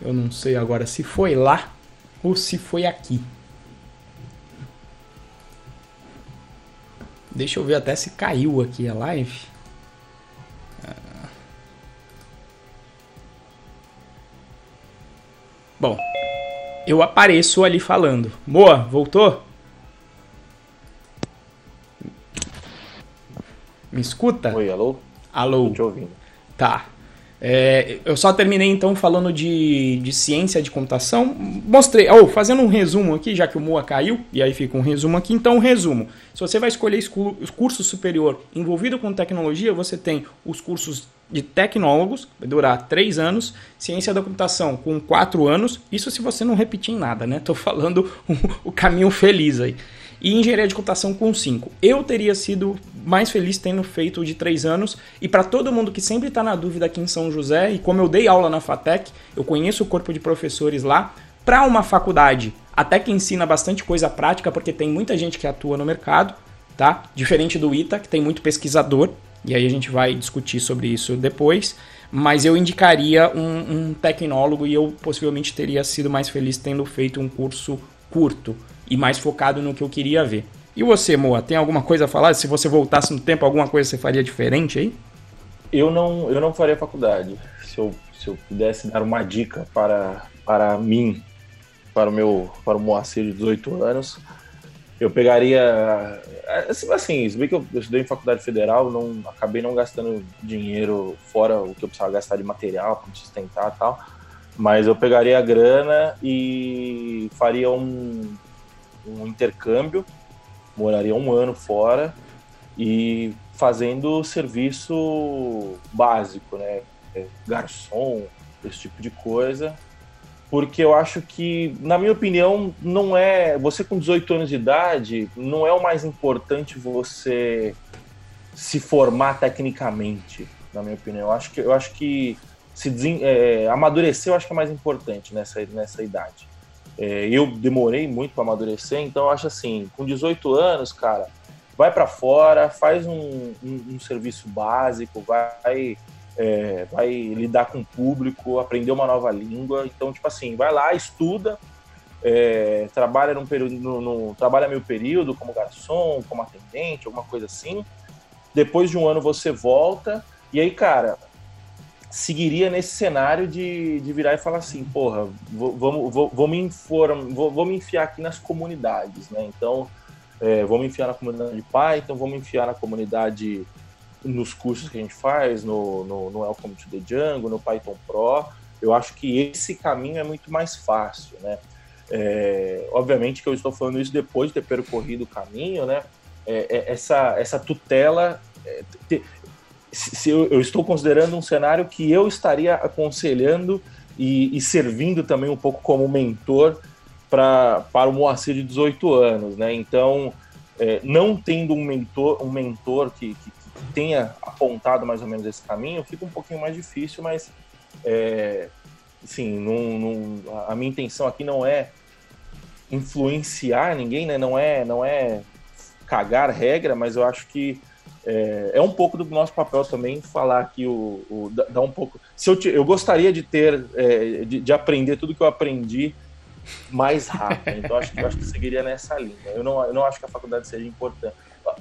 Eu não sei agora se foi lá ou se foi aqui. Deixa eu ver até se caiu aqui a live. Bom, eu apareço ali falando. Moa, voltou? Me escuta? Oi, alô? Alô. Tô te ouvindo. Tá. É, eu só terminei então falando de, de ciência de computação. Mostrei, oh, fazendo um resumo aqui, já que o Moa caiu, e aí fica um resumo aqui. Então, um resumo. Se você vai escolher o curso superior envolvido com tecnologia, você tem os cursos de tecnólogos, vai durar três anos, ciência da computação com quatro anos, isso se você não repetir em nada, né? Tô falando o, o caminho feliz aí. E engenharia de computação com cinco. Eu teria sido mais feliz tendo feito de três anos. E para todo mundo que sempre está na dúvida aqui em São José, e como eu dei aula na FATEC, eu conheço o corpo de professores lá, para uma faculdade até que ensina bastante coisa prática, porque tem muita gente que atua no mercado, tá? Diferente do ITA, que tem muito pesquisador, e aí a gente vai discutir sobre isso depois. Mas eu indicaria um, um tecnólogo e eu possivelmente teria sido mais feliz tendo feito um curso curto e mais focado no que eu queria ver. E você, Moa, tem alguma coisa a falar? Se você voltasse no tempo, alguma coisa você faria diferente aí? Eu não, eu não faria faculdade. Se eu, se eu pudesse dar uma dica para, para mim, para o meu para o Moacir de 18 anos, eu pegaria assim, assim se bem que eu, estudei em faculdade federal, não acabei não gastando dinheiro fora o que eu precisava gastar de material para sustentar e tal, mas eu pegaria a grana e faria um, um intercâmbio, moraria um ano fora e fazendo serviço básico, né? É, garçom, esse tipo de coisa. Porque eu acho que, na minha opinião, não é. Você com 18 anos de idade, não é o mais importante você se formar tecnicamente, na minha opinião. Eu acho que, eu acho que se desen, é, amadurecer eu acho que é mais importante nessa, nessa idade. É, eu demorei muito para amadurecer, então acho assim, com 18 anos, cara, vai para fora, faz um, um, um, serviço básico, vai, é, vai lidar com o público, aprender uma nova língua. Então, tipo assim, vai lá, estuda, é, trabalha num período, no, no, trabalha meio período como garçom, como atendente, alguma coisa assim. Depois de um ano você volta e aí, cara, seguiria nesse cenário de, de virar e falar assim, porra, vou, vou, vou, vou me informar, vou, vou me enfiar aqui nas comunidades, né? Então é, vamos enfiar na comunidade de Python, vamos enfiar na comunidade nos cursos que a gente faz, no, no, no Welcome to the Django, no Python Pro. Eu acho que esse caminho é muito mais fácil, né? É, obviamente que eu estou falando isso depois de ter percorrido o caminho, né? É, é essa, essa tutela. Se eu, eu, estou considerando um cenário que eu estaria aconselhando e, e servindo também um pouco como mentor pra, para o Moacir de 18 anos, né? Então, é, não tendo um mentor, um mentor que, que, que, tenha apontado mais ou menos esse caminho, fica um pouquinho mais difícil, mas é, não, a minha intenção aqui não é influenciar ninguém, né? Não é, não é cagar regra, mas eu acho que é, é, um pouco do nosso papel também falar aqui o, o dar um pouco. Se eu, eu gostaria de ter, é, de, de, aprender tudo que eu aprendi mais rápido. Então acho que, acho que seguiria nessa linha. Eu não, eu não acho que a faculdade seja importante.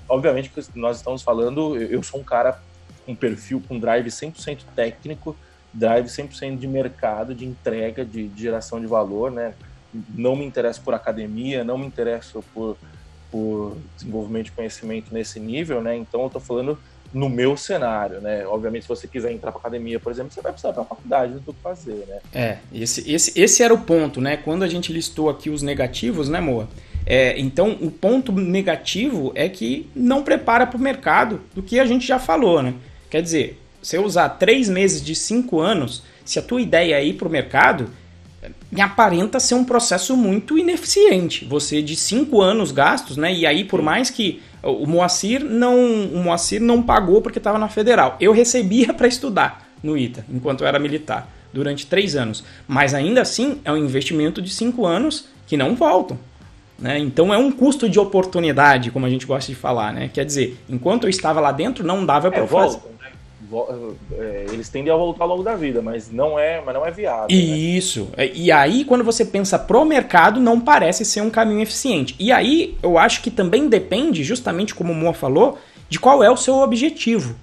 Obviamente que nós estamos falando, eu sou um cara com perfil, com drive 100% técnico, drive 100% de mercado, de entrega, de, de, geração de valor, né? Não me interesso por academia, não me interesso por, por desenvolvimento de conhecimento nesse nível, né? Então eu estou falando no meu cenário, né? Obviamente, se você quiser entrar para academia, por exemplo, você vai precisar para a faculdade, não tem o que fazer, né? É, esse, esse, esse era o ponto, né? Quando a gente listou aqui os negativos, né, Moa? É, então, o ponto negativo é que não prepara para o mercado do que a gente já falou, né? Quer dizer, você usar três meses de cinco anos, se a tua ideia é ir para o mercado, me aparenta ser um processo muito ineficiente. Você de cinco anos gastos, né? E aí, por mais que o Moacir não, o Moacir não pagou porque estava na federal. Eu recebia para estudar no ITA, enquanto eu era militar, durante três anos. Mas ainda assim, é um investimento de cinco anos que não voltam. Né? Então é um custo de oportunidade, como a gente gosta de falar. Né? Quer dizer, enquanto eu estava lá dentro, não dava para é, fazer. É, eles tendem a voltar ao longo da vida, mas não é, mas não é viável. Né? Isso. Né? E aí, quando você pensa pro mercado, não parece ser um caminho eficiente. E aí, eu acho que também depende, justamente como o Moa falou, de qual é o seu objetivo.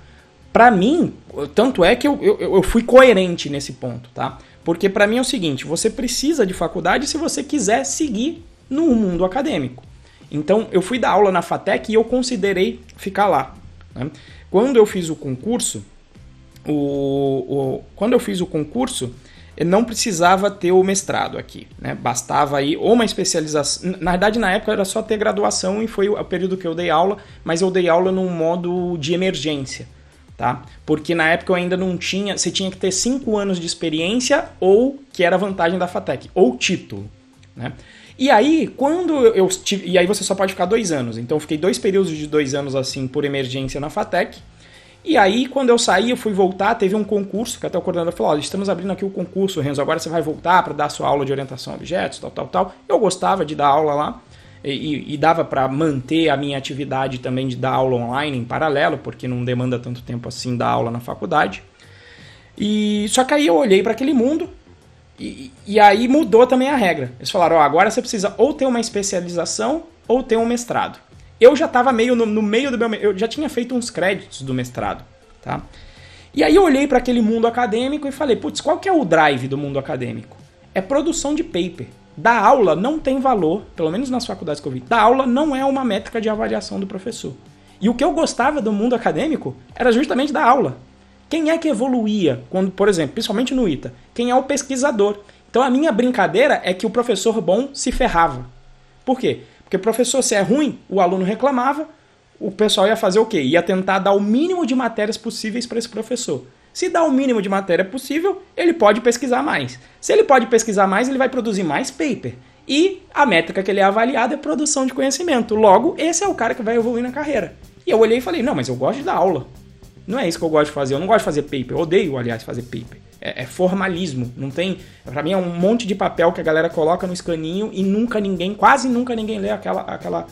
Para mim, tanto é que eu, eu, eu, fui coerente nesse ponto, tá? Porque para mim é o seguinte: você precisa de faculdade se você quiser seguir no mundo acadêmico. Então, eu fui dar aula na FATEC e eu considerei ficar lá. Né? Quando eu fiz o concurso, o, o, quando eu fiz o concurso, não precisava ter o mestrado aqui, né? Bastava aí ou uma especialização. Na verdade, na época era só ter graduação e foi o período que eu dei aula, mas eu dei aula num modo de emergência, tá? Porque na época eu ainda não tinha. Você tinha que ter cinco anos de experiência ou que era vantagem da FATEC, ou título, né? E aí, quando eu E aí você só pode ficar dois anos. Então eu fiquei dois períodos de dois anos assim por emergência na FATEC. E aí, quando eu saí, eu fui voltar, teve um concurso, que até o coordenador falou, olha, estamos abrindo aqui o concurso, Renzo, agora você vai voltar para dar sua aula de orientação a objetos, tal, tal, tal. Eu gostava de dar aula lá, e, e dava para manter a minha atividade também de dar aula online em paralelo, porque não demanda tanto tempo assim dar aula na faculdade. E só que aí eu olhei para aquele mundo e, e, aí mudou também a regra. Eles falaram: ó, agora você precisa ou ter uma especialização ou ter um mestrado. Eu já estava meio no, no, meio do meu. Eu já tinha feito uns créditos do mestrado, tá? E aí eu olhei para aquele mundo acadêmico e falei: putz, qual que é o drive do mundo acadêmico? É produção de paper. Da aula não tem valor, pelo menos nas faculdades que eu vi, da aula não é uma métrica de avaliação do professor. E o que eu gostava do mundo acadêmico era justamente da aula. Quem é que evoluía quando, por exemplo, principalmente no ITA? Quem é o pesquisador? Então a minha brincadeira é que o professor bom se ferrava. Por quê? Porque professor, se é ruim, o aluno reclamava, o pessoal ia fazer o quê? Ia tentar dar o mínimo de matérias possíveis para esse professor. Se dá o mínimo de matéria possível, ele pode pesquisar mais. Se ele pode pesquisar mais, ele vai produzir mais paper. E a métrica que ele é avaliado é produção de conhecimento. Logo, esse é o cara que vai evoluir na carreira. E eu olhei e falei: não, mas eu gosto de dar aula. Não é isso que eu gosto de fazer. Eu não gosto de fazer paper. Eu odeio, aliás, fazer paper. É, é formalismo. Não tem. Para mim é um monte de papel que a galera coloca no escaninho e nunca ninguém, quase nunca ninguém lê aquela, aquela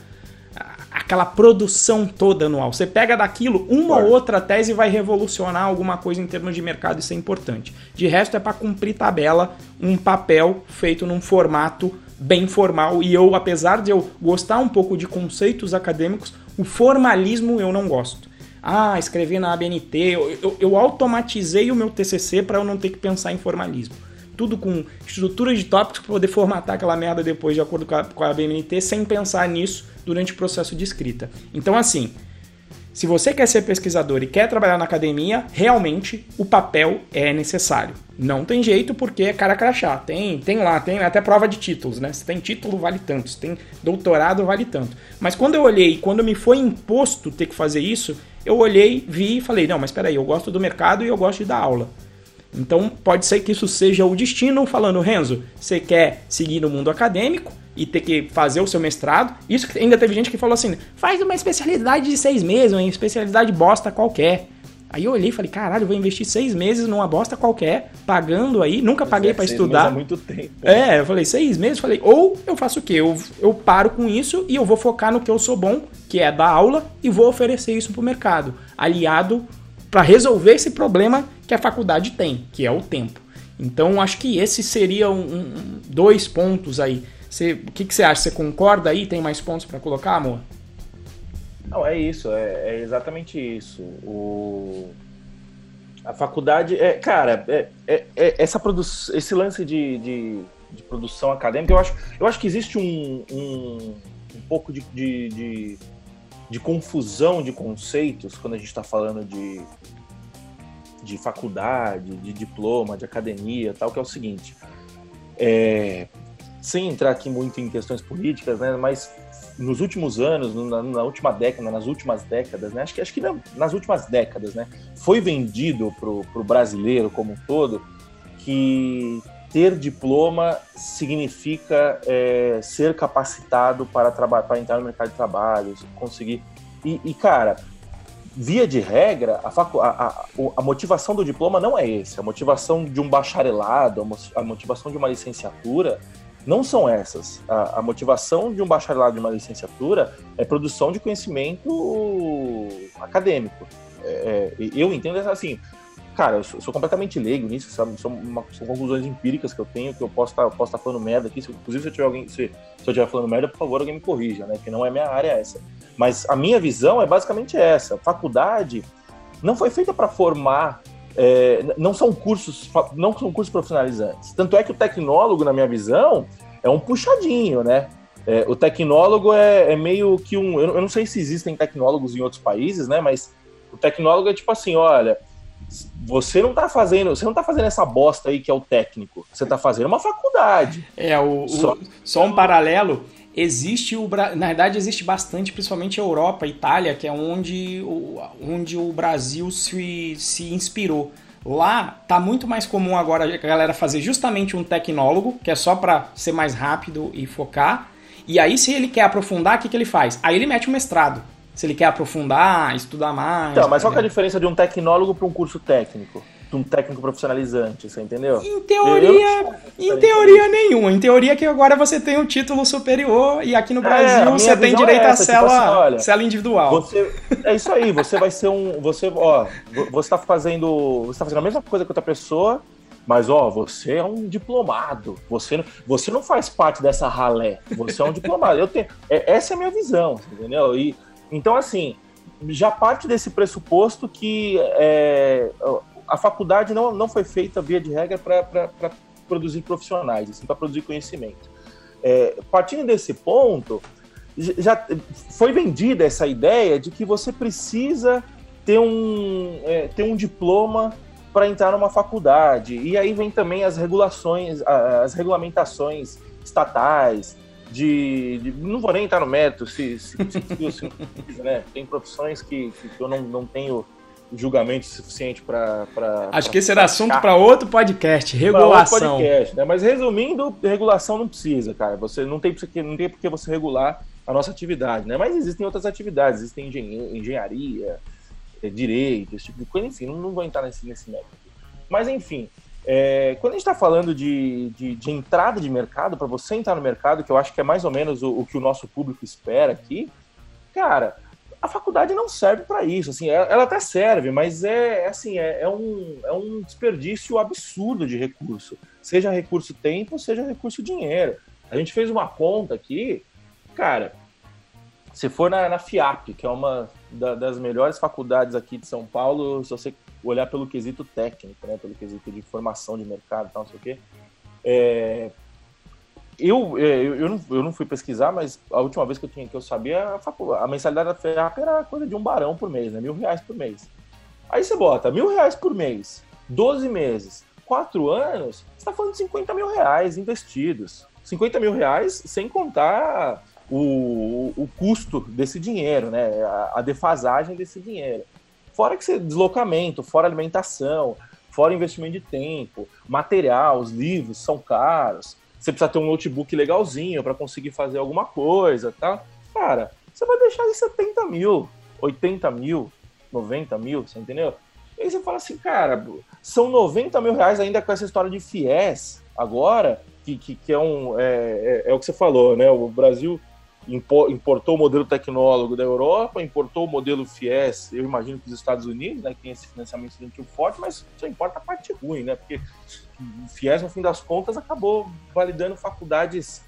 aquela produção toda anual. Você pega daquilo, uma ou outra tese vai revolucionar alguma coisa em termos de mercado, isso é importante. De resto, é para cumprir tabela, um papel feito num formato bem formal. E eu, apesar de eu gostar um pouco de conceitos acadêmicos, o formalismo eu não gosto. Ah, escrevi na ABNT, eu, eu, eu automatizei o meu TCC para eu não ter que pensar em formalismo tudo com estrutura de tópicos para poder formatar aquela merda depois de acordo com a, com a BMNT sem pensar nisso durante o processo de escrita. Então, assim, se você quer ser pesquisador e quer trabalhar na academia, realmente o papel é necessário. Não tem jeito porque é cara crachá. Tem, tem lá, tem até prova de títulos, né? Se tem título, vale tanto. Se tem doutorado, vale tanto. Mas quando eu olhei, quando me foi imposto ter que fazer isso, eu olhei, vi e falei: não, mas peraí, eu gosto do mercado e eu gosto de dar aula. Então pode ser que isso seja o destino, falando, Renzo, você quer seguir no mundo acadêmico e ter que fazer o seu mestrado. Isso ainda teve gente que falou assim: faz uma especialidade de seis meses, uma especialidade bosta qualquer. Aí eu olhei e falei, caralho, vou investir seis meses numa bosta qualquer, pagando aí, nunca paguei é, para estudar. Meses é muito tempo. É, eu falei, seis meses, falei, ou eu faço o quê? Eu, eu paro com isso e eu vou focar no que eu sou bom, que é dar aula, e vou oferecer isso pro mercado, aliado para resolver esse problema que a faculdade tem, que é o tempo. Então, acho que esses seriam um, um, dois pontos aí. Você, o que, que você acha? Você concorda aí? Tem mais pontos para colocar, amor? Não, é isso, é, é exatamente isso. O, a faculdade, é, cara, é, é, é essa produ esse lance de, de, de, produção acadêmica, eu acho, eu acho que existe um, um, um pouco de, de, de confusão de conceitos quando a gente está falando de, de faculdade, de diploma, de academia, tal, que é o seguinte. É, sem entrar aqui muito em questões políticas, né, mas nos últimos anos, na, na última década, nas últimas décadas, né, acho que acho que nas últimas décadas, né, foi vendido para o brasileiro como um todo que ter diploma significa é, ser capacitado para, para entrar no mercado de trabalho, conseguir. E, e cara, via de regra, a, facu... a, a, a, motivação do diploma não é esse. A motivação de um bacharelado, a motivação de uma licenciatura não são essas. A, a motivação de um bacharelado de uma licenciatura é produção de conhecimento acadêmico. É, é eu entendo assim, Cara, eu sou, sou completamente leigo nisso, sabe? São, uma, são, conclusões empíricas que eu tenho, que eu posso estar tá, tá falando merda aqui. Se, inclusive, se eu tiver alguém, se, se eu estiver falando merda, por favor, alguém me corrija, né? Que não é minha área essa. Mas a minha visão é basicamente essa. Faculdade não foi feita para formar é, não são cursos não são cursos profissionalizantes tanto é que o tecnólogo na minha visão é um puxadinho né é, o tecnólogo é, é, meio que um eu não sei se existem tecnólogos em outros países né mas o tecnólogo é tipo assim olha você não tá fazendo, você não tá fazendo essa bosta aí que é o técnico. Você tá fazendo uma faculdade. É, o, só, o, só um paralelo. Existe o na verdade existe bastante, principalmente a Europa, a Itália, que é onde o, onde o Brasil se, se inspirou. Lá tá muito mais comum agora a galera fazer justamente um tecnólogo, que é só para ser mais rápido e focar. E aí, se ele quer aprofundar, o que, que ele faz? Aí ele mete um mestrado. se ele quer aprofundar, estudar mais. Então, mas qual é a diferença de um tecnólogo para um curso técnico? De um técnico profissionalizante, você entendeu? Em teoria, em teoria nenhuma. Em teoria que agora você tem um título superior e aqui no é, Brasil é, você tem direito é essa, à cela, tipo assim, olha, cela individual. Você, é isso aí, você vai ser um. Você, ó, você tá fazendo. Você tá fazendo a mesma coisa que outra pessoa, mas, ó, você é um diplomado. Você, você não faz parte dessa ralé. Você é um diplomado. Eu tenho, é, essa é a minha visão, entendeu? E então, assim, já parte desse pressuposto que é, a faculdade não, não foi feita, via de regra, para produzir profissionais, assim, para produzir conhecimento. É, partindo desse ponto, já foi vendida essa ideia de que você precisa ter um, é, ter um diploma para entrar numa faculdade. E aí vem também as regulações, as regulamentações estatais, de, de, não vou nem entrar no mérito se, se, se, se né? Tem profissões que, que eu não, não tenho julgamento suficiente para. Acho pra, que esse era assunto para outro podcast, regulação. Outro podcast, né? Mas resumindo, regulação não precisa, cara. Você não tem, não tem por que você regular a nossa atividade, né? Mas existem outras atividades, existem engenharia, eh, direito, esse tipo de coisa, enfim, não, não vou entrar nesse, nesse método. Mas enfim, é, quando a gente está falando de, de, de, entrada de mercado, para você entrar no mercado, que eu acho que é mais ou menos o, o que o nosso público espera aqui, cara, a faculdade não serve para isso. Assim, ela até serve, mas é, é assim, é, é, um, é um desperdício absurdo de recurso. Seja recurso tempo, seja recurso dinheiro. A gente fez uma conta aqui, cara. Se for na, na FIAP, que é uma da, das melhores faculdades aqui de São Paulo, se você olhar pelo quesito técnico, né? Pelo quesito de formação de mercado e tal, não sei o quê. É, eu, é, eu, eu, não, eu não fui pesquisar, mas a última vez que eu tinha que eu sabia, a, a mensalidade da FEAP era coisa de um barão por mês, né? Mil reais por mês. Aí você bota mil reais por mês, 12 meses, 4 anos, você está falando de 50 mil reais investidos. 50 mil reais sem contar o, o custo desse dinheiro, né? A, a defasagem desse dinheiro. Fora que você, deslocamento, fora alimentação, fora investimento de tempo, material, os livros são caros. Você precisa ter um notebook legalzinho para conseguir fazer alguma coisa, tá? Cara, você vai deixar em 70 mil, 80 mil, 90 mil, você entendeu? E aí você fala assim, cara, são 90 mil reais ainda com essa história de FIES agora, que, que, que é um. É, é, é, o que você falou, né? O Brasil importou o modelo tecnólogo da Europa, importou o modelo FIES, eu imagino que os Estados Unidos, né, que tem esse financiamento estudantil forte, mas só importa a parte ruim, né, porque o FIES, no fim das contas, acabou validando faculdades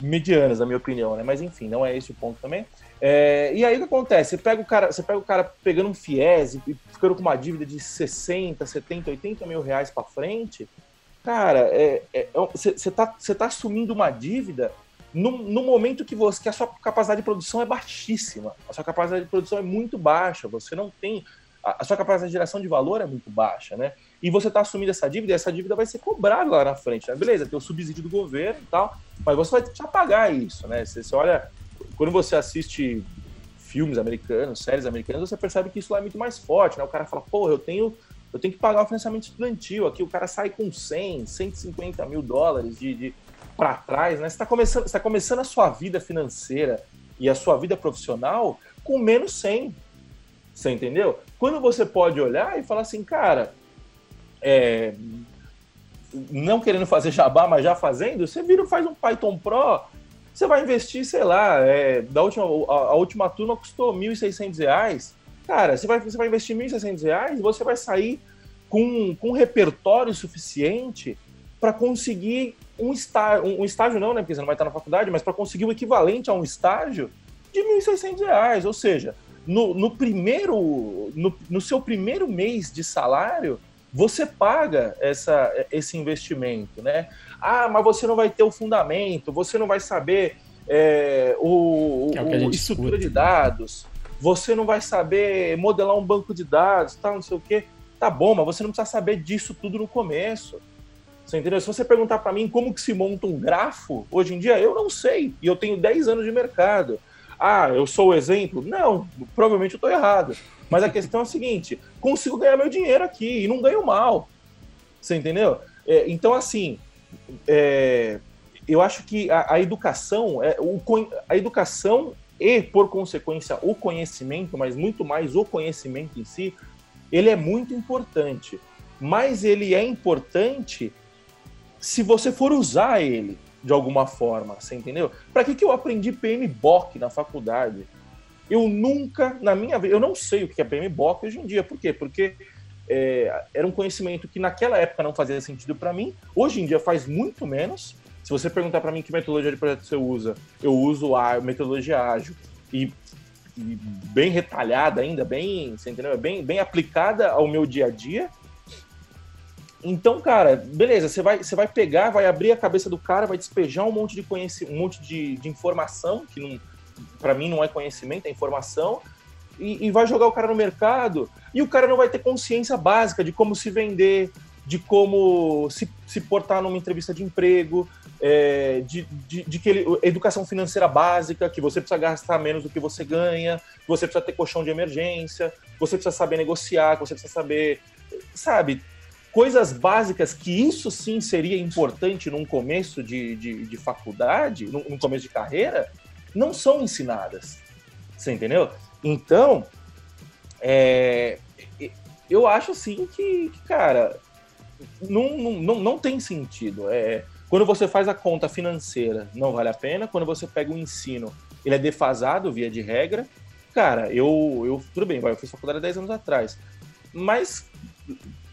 medianas, na minha opinião, né, mas enfim, não é esse o ponto também. É, e aí o que acontece? Você pega o cara, você pega o cara pegando um FIES e ficando com uma dívida de 60, 70, 80 mil reais para frente, cara, é, é, é você é, tá, tá assumindo uma dívida no, no, momento que, você, que a sua capacidade de produção é baixíssima, a sua capacidade de produção é muito baixa, você não tem. A, a sua capacidade de geração de valor é muito baixa, né? E você está assumindo essa dívida e essa dívida vai ser cobrada lá na frente. Né? Beleza, tem o subsídio do governo e tal, mas você vai que pagar isso, né? Você, você olha, quando você assiste filmes americanos, séries americanas, você percebe que isso lá é muito mais forte, né? O cara fala, pô, eu tenho eu tenho que pagar o financiamento estudantil. Aqui o cara sai com 100, 150 mil dólares de, de, para trás, né? Você está começando, tá começando a sua vida financeira e a sua vida profissional com menos 100. Você entendeu? Quando você pode olhar e falar assim, cara, é, não querendo fazer jabá, mas já fazendo, você vira faz um Python Pro, você vai investir, sei lá, é, da última, a, a, última turma custou R$ 1.600. Cara, você vai, você vai investir R$ 1.600, você vai sair com, com um repertório suficiente para conseguir um estágio, um, estágio não, né, porque você não vai estar na faculdade, mas para conseguir o equivalente a um estágio de R$ 1.600, ou seja, no, no primeiro, no, no, seu primeiro mês de salário, você paga essa, esse investimento, né? Ah, mas você não vai ter o fundamento, você não vai saber é, o, é o, o estrutura de dados, você não vai saber modelar um banco de dados, tal, não sei o quê. Tá bom, mas você não precisa saber disso tudo no começo. Você entendeu? Se você perguntar para mim como que se monta um grafo, hoje em dia eu não sei. E eu tenho 10 anos de mercado. Ah, eu sou o exemplo? Não, provavelmente eu estou errado. Mas a questão é a seguinte: consigo ganhar meu dinheiro aqui e não ganho mal. Você entendeu? É, então, assim, é, eu acho que a, a educação, é, o, a educação e, por consequência, o conhecimento, mas muito mais o conhecimento em si, ele é muito importante. Mas ele é importante se você for usar ele de alguma forma, você entendeu? Para que, que eu aprendi PMBOK na faculdade? Eu nunca, na minha vida, eu não sei o que é PMBOK hoje em dia. Por quê? Porque é, era um conhecimento que naquela época não fazia sentido para mim, hoje em dia faz muito menos. Se você perguntar para mim que metodologia de projeto você usa, eu uso a metodologia ágil e, e bem retalhada ainda, bem, você entendeu? Bem, bem aplicada ao meu dia a dia. Então, cara, beleza, você vai, você vai pegar, vai abrir a cabeça do cara, vai despejar um monte de conhecimento, um monte de, de informação, que para mim não é conhecimento, é informação, e, e, vai jogar o cara no mercado, e o cara não vai ter consciência básica de como se vender, de como se, se portar numa entrevista de emprego, é, de, de, de, que ele, educação financeira básica, que você precisa gastar menos do que você ganha, que você precisa ter colchão de emergência, você precisa saber negociar, que você precisa saber, sabe, coisas básicas que isso sim seria importante num começo de, de, de faculdade, num, num começo de carreira, não são ensinadas. Você entendeu? Então, é, eu acho assim que, que cara, não, não, não tem sentido. É, quando você faz a conta financeira, não vale a pena. Quando você pega o ensino, ele é defasado, via de regra. Cara, eu, eu tudo bem, eu fiz faculdade há 10 anos atrás. Mas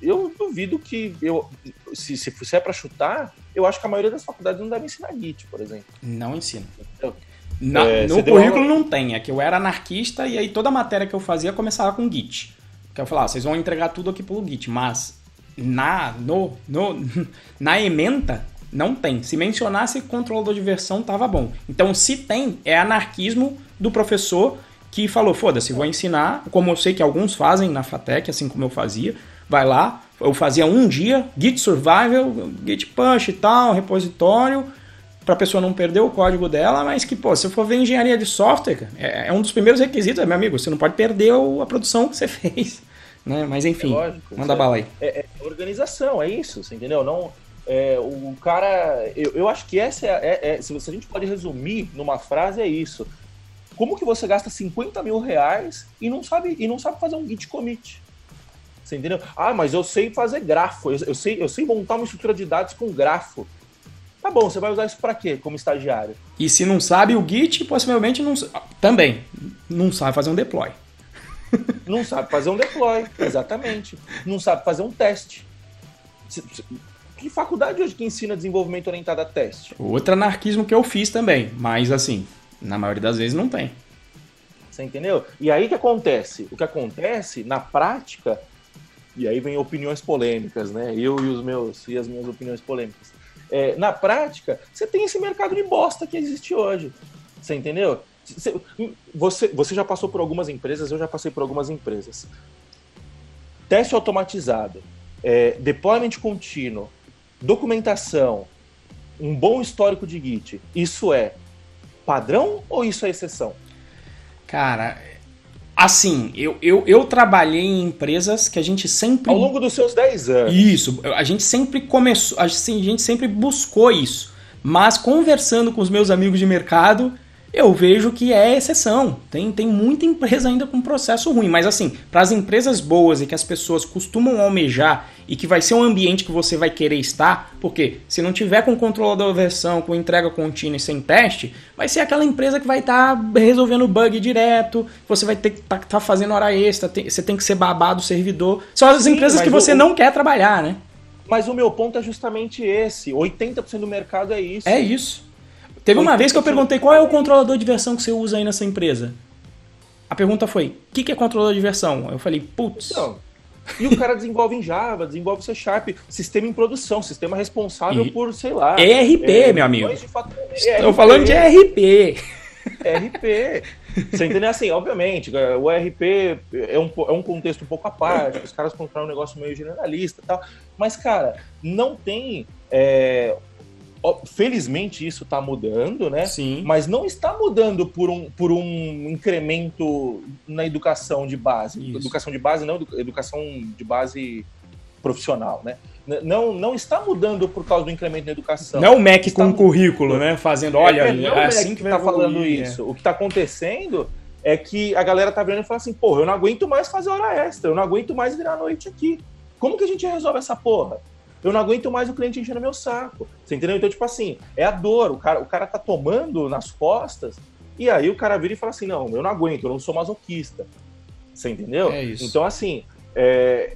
eu duvido que eu se, se, se é para chutar, eu acho que a maioria das faculdades não deve ensinar Git, por exemplo. Não ensina. Então, na, é, no currículo uma... não tem, é que eu era anarquista e aí toda matéria que eu fazia começava com Git. Que eu falava, ah, vocês vão entregar tudo aqui pelo Git, mas na no, no na ementa não tem. Se mencionasse controlador de versão, tava bom. Então, se tem, é anarquismo do professor que falou: foda-se, vou ensinar, como eu sei que alguns fazem na FATEC, assim como eu fazia. Vai lá, eu fazia um dia, Git Survival, Git Push e tal, repositório, para a pessoa não perder o código dela, mas que, pô, se for ver engenharia de software, é, é um dos primeiros requisitos, meu amigo, você não pode perder a produção que você fez. Né? Mas enfim, é lógico, manda bala aí. É, é, organização, é isso, você entendeu? Não, é, o cara. Eu, eu acho que essa é, é, é, Se a gente pode resumir numa frase, é isso. Como que você gasta 50 mil reais e não sabe, e não sabe fazer um git commit? Você entendeu? Ah, mas eu sei fazer grafo, eu, eu sei, eu sei montar uma estrutura de dados com grafo. Tá bom, você vai usar isso para quê como estagiário? E se não sabe o Git, possivelmente não também não sabe fazer um deploy. Não sabe fazer um deploy, exatamente. Não sabe fazer um teste. Que faculdade hoje que ensina desenvolvimento orientado a teste? Outro anarquismo que eu fiz também, mas assim, na maioria das vezes não tem. Você entendeu? E aí o que acontece? O que acontece na prática, e aí vem opiniões polêmicas, né? Eu e os meus e as minhas opiniões polêmicas. É, na prática, você tem esse mercado de bosta que existe hoje. Você entendeu? Você, você já passou por algumas empresas, eu já passei por algumas empresas. Teste automatizado, é, deployment contínuo, documentação, um bom histórico de Git, isso é padrão ou isso é exceção? Cara, Assim, eu, eu, eu trabalhei em empresas que a gente sempre. Ao longo dos seus 10 anos. Isso, a gente sempre começou, a gente sempre buscou isso. Mas conversando com os meus amigos de mercado, eu vejo que é exceção. Tem, tem muita empresa ainda com processo ruim, mas assim, para as empresas boas e que as pessoas costumam almejar e que vai ser um ambiente que você vai querer estar, porque se não tiver com controlador versão, com entrega contínua e sem teste, vai ser aquela empresa que vai estar tá resolvendo bug direto, você vai ter que estar tá, tá fazendo hora extra, tem, você tem que ser babado o servidor. São as Sim, empresas que você o, não quer trabalhar, né? Mas o meu ponto é justamente esse. 80% do mercado é isso. É isso. Teve uma vez que eu perguntei qual é o controlador de versão que você usa aí nessa empresa. A pergunta foi: o que, que é controlador de versão? Eu falei: putz. Então, e o cara desenvolve em Java, desenvolve C Sharp, sistema em produção, sistema responsável e... por, sei lá. ERP, é, meu amigo. Estou falando de ERP. RP. Você entendeu? Assim, obviamente, o RP é um, é um contexto um pouco à parte, os caras compraram um negócio meio generalista e tal. Mas, cara, não tem é, Felizmente isso está mudando, né? Sim. Mas não está mudando por um, por um incremento na educação de base. Isso. Educação de base, não, educação de base profissional, né? não, não está mudando por causa do incremento na educação. Não é o MEC está... com um currículo, né? Fazendo, olha, é, é assim que vai tá falando isso. O que está acontecendo é que a galera tá vendo e fala assim, porra, eu não aguento mais fazer hora extra, eu não aguento mais virar noite aqui. Como que a gente resolve essa porra? Eu não aguento mais o cliente enchendo meu saco. Você entendeu? Então, tipo assim, é a dor. O cara, o cara tá tomando nas costas, e aí o cara vira e fala assim: não, eu não aguento, eu não sou masoquista. Você entendeu? É isso. Então, assim, é,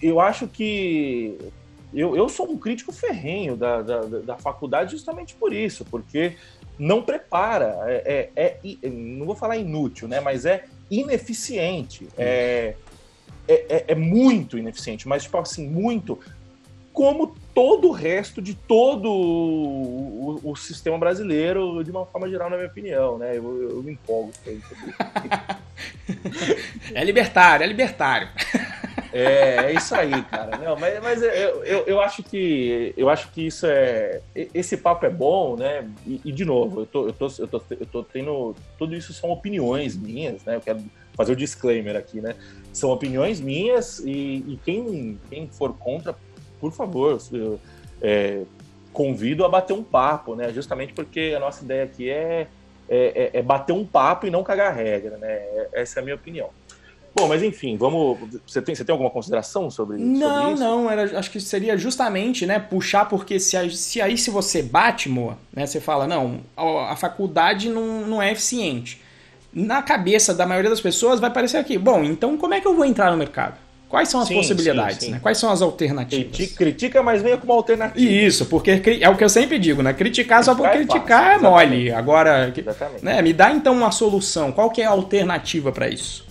eu acho que. Eu, eu sou um crítico ferrenho da, da, da faculdade justamente por isso, porque não prepara. É, é, é, não vou falar inútil, né? Mas é ineficiente. É, é, é, é, muito ineficiente, mas, tipo assim, muito. Como todo o resto de todo o, o, o sistema brasileiro, de uma forma geral, na minha opinião, né? Eu, eu me empolgo com isso. é libertário, é libertário. É, é isso aí, cara. Não, mas mas eu, eu, eu, acho que eu acho que isso é. Esse papo é bom, né? E, e, de novo, eu tô, eu, tô, eu, tô, eu tô tendo. Tudo isso são opiniões minhas, né? Eu quero fazer o disclaimer aqui, né? São opiniões minhas e, e quem, quem for contra, por favor, eu, é, convido a bater um papo, né? Justamente porque a nossa ideia aqui é, é, é, é bater um papo e não cagar regra, né? Essa é a minha opinião. Bom, mas enfim, vamos. Você tem, você tem alguma consideração sobre, não, sobre isso? Não, não. Acho que seria justamente, né, puxar, porque se, se aí se você bate, Moa, né, você fala, não, a, a faculdade não, não é eficiente. Na cabeça da maioria das pessoas vai parecer aqui, bom, então como é que eu vou entrar no mercado? Quais são as sim, possibilidades? Sim, sim. Né? Quais são as alternativas? Critica, critica, mas venha com uma alternativa. Isso, porque é o que eu sempre digo, né? Criticar só por criticar é, fácil, é mole. Agora, né? me dá então uma solução. Qual que é a alternativa para isso?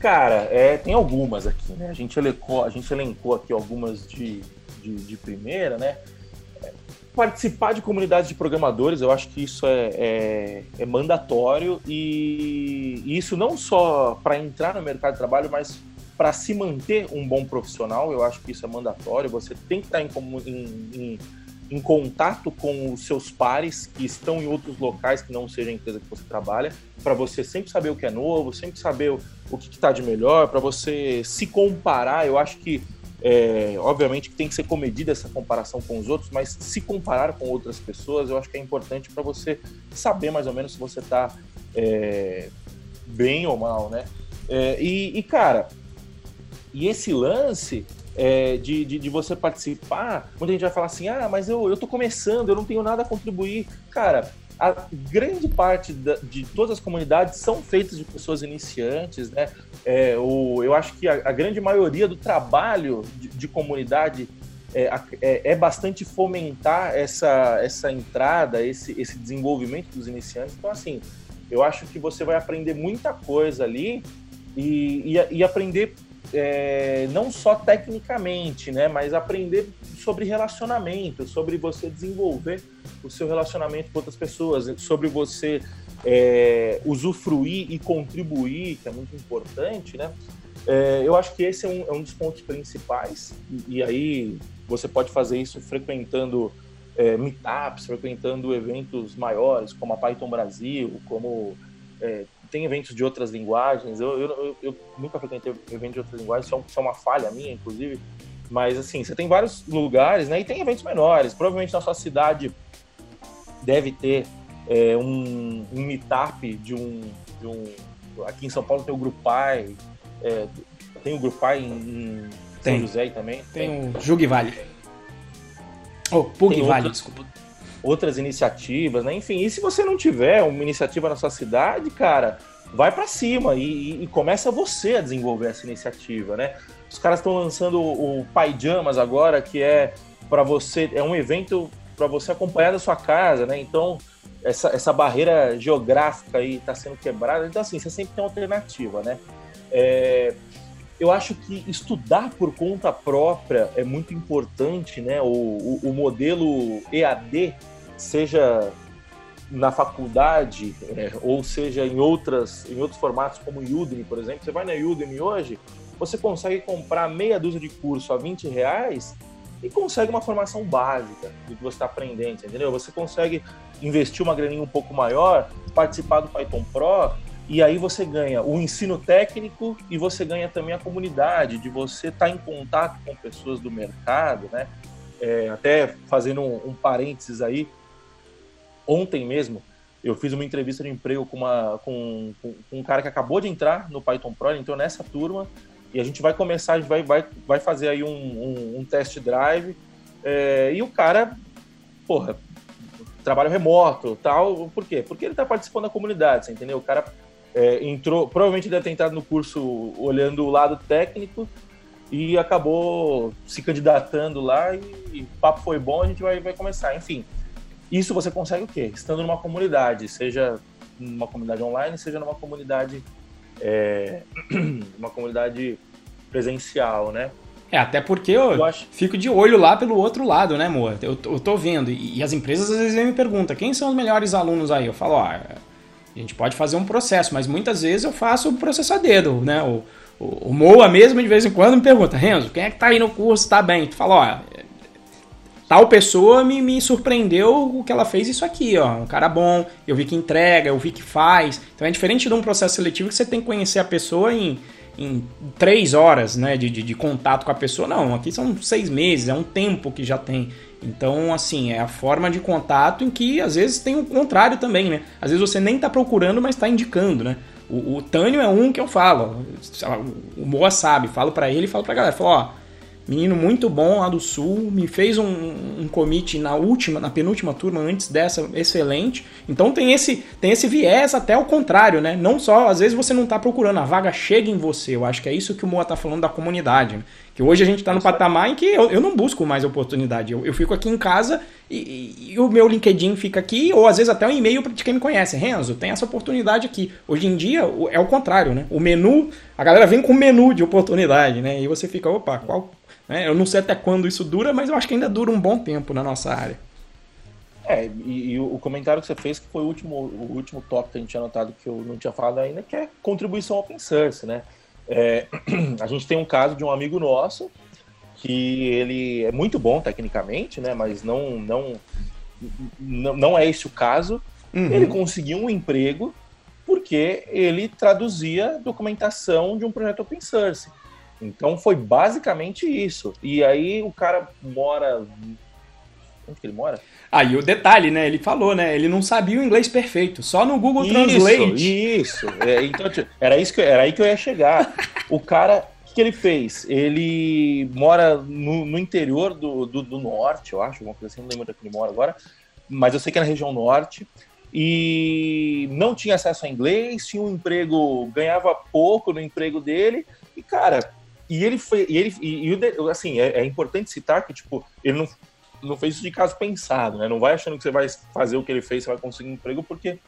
Cara, é, tem algumas aqui, né? A gente elencou, a gente elencou aqui algumas de, de, de primeira, né? Participar de comunidades de programadores, eu acho que isso é, é, é mandatório e, e, isso não só para entrar no mercado de trabalho, mas para se manter um bom profissional, eu acho que isso é mandatório. Você tem que estar em, em, em em contato com os seus pares que estão em outros locais que não seja a empresa que você trabalha, para você sempre saber o que é novo, sempre saber o, o que está de melhor, para você se comparar. Eu acho que, é, obviamente, que tem que ser comedida essa comparação com os outros, mas se comparar com outras pessoas, eu acho que é importante para você saber mais ou menos se você está é, bem ou mal, né? É, e, e, cara, e esse lance é, de, de, de, você participar, muita gente vai falar assim: ah, mas eu, eu tô começando, eu não tenho nada a contribuir. Cara, a grande parte da, de todas as comunidades são feitas de pessoas iniciantes, né? É, o, eu acho que a, a grande maioria do trabalho de, de comunidade é, é, é, bastante fomentar essa, essa entrada, esse, esse desenvolvimento dos iniciantes. Então, assim, eu acho que você vai aprender muita coisa ali e, e, e aprender é, não só tecnicamente, né, mas aprender sobre relacionamento, sobre você desenvolver o seu relacionamento com outras pessoas, sobre você é, usufruir e contribuir, que é muito importante, né? É, eu acho que esse é um, é um dos pontos principais, e, e, aí você pode fazer isso frequentando é, meetups, frequentando eventos maiores, como a Python Brasil, como é, tem eventos de outras linguagens. Eu, eu, eu, eu nunca frequentei eventos de outras linguagens, é, isso é uma falha minha, inclusive. Mas, assim, você tem vários lugares, né? E tem eventos menores. Provavelmente na sua cidade deve ter é, um, um meetup de um, de um. Aqui em São Paulo tem o Grupai, é, tem o Grupai em, em São José também. Tem, tem o Jug Vale. Oh, Pug Vale, desculpa outras iniciativas, né? Enfim, e se você não tiver uma iniciativa na sua cidade, cara, vai para cima e, e, começa você a desenvolver essa iniciativa, né? Os caras estão lançando o, Pajamas agora, que é para você, é um evento para você acompanhar da sua casa, né? Então, essa, essa barreira geográfica aí está sendo quebrada. Então, assim, você sempre tem alternativa, né? É, eu acho que estudar por conta própria é muito importante, né? O, o, o modelo EAD seja na faculdade é, ou seja em outras em outros formatos como Udemy, por exemplo, você vai na Udemy hoje, você consegue comprar meia dúzia de curso a 20 reais e consegue uma formação básica do que você está aprendendo, entendeu? Você consegue investir uma graninha um pouco maior, participar do Python Pro E aí você ganha o ensino técnico e você ganha também a comunidade, de você estar tá em contato com pessoas do mercado, né? É, até fazendo um, um, parênteses aí, ontem mesmo eu fiz uma entrevista de emprego com, uma, com, com, com um cara que acabou de entrar no Python Pro, ele entrou nessa turma, e a gente vai começar, a gente vai, vai, vai fazer aí um, um, um test drive, é, e o cara, porra, trabalho remoto tal, por quê? Porque ele está participando da comunidade, você entendeu? O cara é, entrou, provavelmente deve ter entrado no curso olhando o lado técnico e acabou se candidatando lá e, e papo foi bom, a gente vai, vai começar. Enfim, isso você consegue o quê? Estando numa comunidade, seja numa comunidade online, seja numa comunidade é, uma comunidade presencial, né? É, até porque eu, eu acho... fico de olho lá pelo outro lado, né, amor? Eu, eu tô vendo. E, e, as empresas às vezes me perguntam, quem são os melhores alunos aí? Eu falo, ó, a gente pode fazer um processo, mas muitas vezes eu faço o processo a dedo, né? O, o, o Moa mesmo, de vez em quando, me pergunta, Renzo, quem é que tá aí no curso, tá bem? Tu fala, ó, tal pessoa me, me surpreendeu o que ela fez isso aqui, ó. Um cara bom, eu vi que entrega, eu vi que faz. Então é diferente de um processo seletivo que você tem que conhecer a pessoa em em três horas né, de, de, de, contato com a pessoa. Não, aqui são seis meses, é um tempo que já tem. Então, assim, é a forma de contato em que às vezes tem o contrário também, né? Às vezes você nem está procurando, mas está indicando, né? O, o Tânio é um que eu falo, o Moa sabe, falo para ele e falo pra galera, falo, ó, Menino muito bom lá do Sul, me fez um, um commit na última, na penúltima turma antes dessa, excelente. Então tem esse, tem esse viés até o contrário, né? Não só, às vezes você não está procurando, a vaga chega em você. Eu acho que é isso que o Moa tá falando da comunidade. Né? Que hoje a gente está no patamar em que eu, eu não busco mais oportunidade. Eu, eu fico aqui em casa e, e, o meu LinkedIn fica aqui, ou às vezes até um e-mail de quem me conhece. Renzo, tem essa oportunidade aqui. Hoje em dia é o contrário, né? O menu, a galera vem com o menu de oportunidade, né? E você fica, opa, qual né? Eu não sei até quando isso dura, mas eu acho que ainda dura um bom tempo na nossa área. É, e, e, o comentário que você fez, que foi o último, o último tópico que a gente tinha notado que eu não tinha falado ainda, que é contribuição open source, né? É, a gente tem um caso de um amigo nosso que ele é muito bom tecnicamente, né? Mas não, não, não, não é esse o caso. Uhum. Ele conseguiu um emprego porque ele traduzia documentação de um projeto open source. Então foi basicamente isso. E aí o cara mora. Onde que ele mora? Aí ah, o detalhe, né? Ele falou, né? Ele não sabia o inglês perfeito, só no Google isso, Translate. Isso, é, então, era, isso que, era aí que eu ia chegar. O cara, o que, que ele fez? Ele mora no, no interior do, do, do, norte, eu acho, alguma coisa assim, não lembro onde é ele mora agora, mas eu sei que é na região norte. E não tinha acesso a inglês, tinha um emprego, ganhava pouco no emprego dele, e cara, e ele foi. E ele, e, e assim, é, é, importante citar que, tipo, ele não, não fez isso de caso pensado, né? Não vai achando que você vai fazer o que ele fez, você vai conseguir um emprego, porque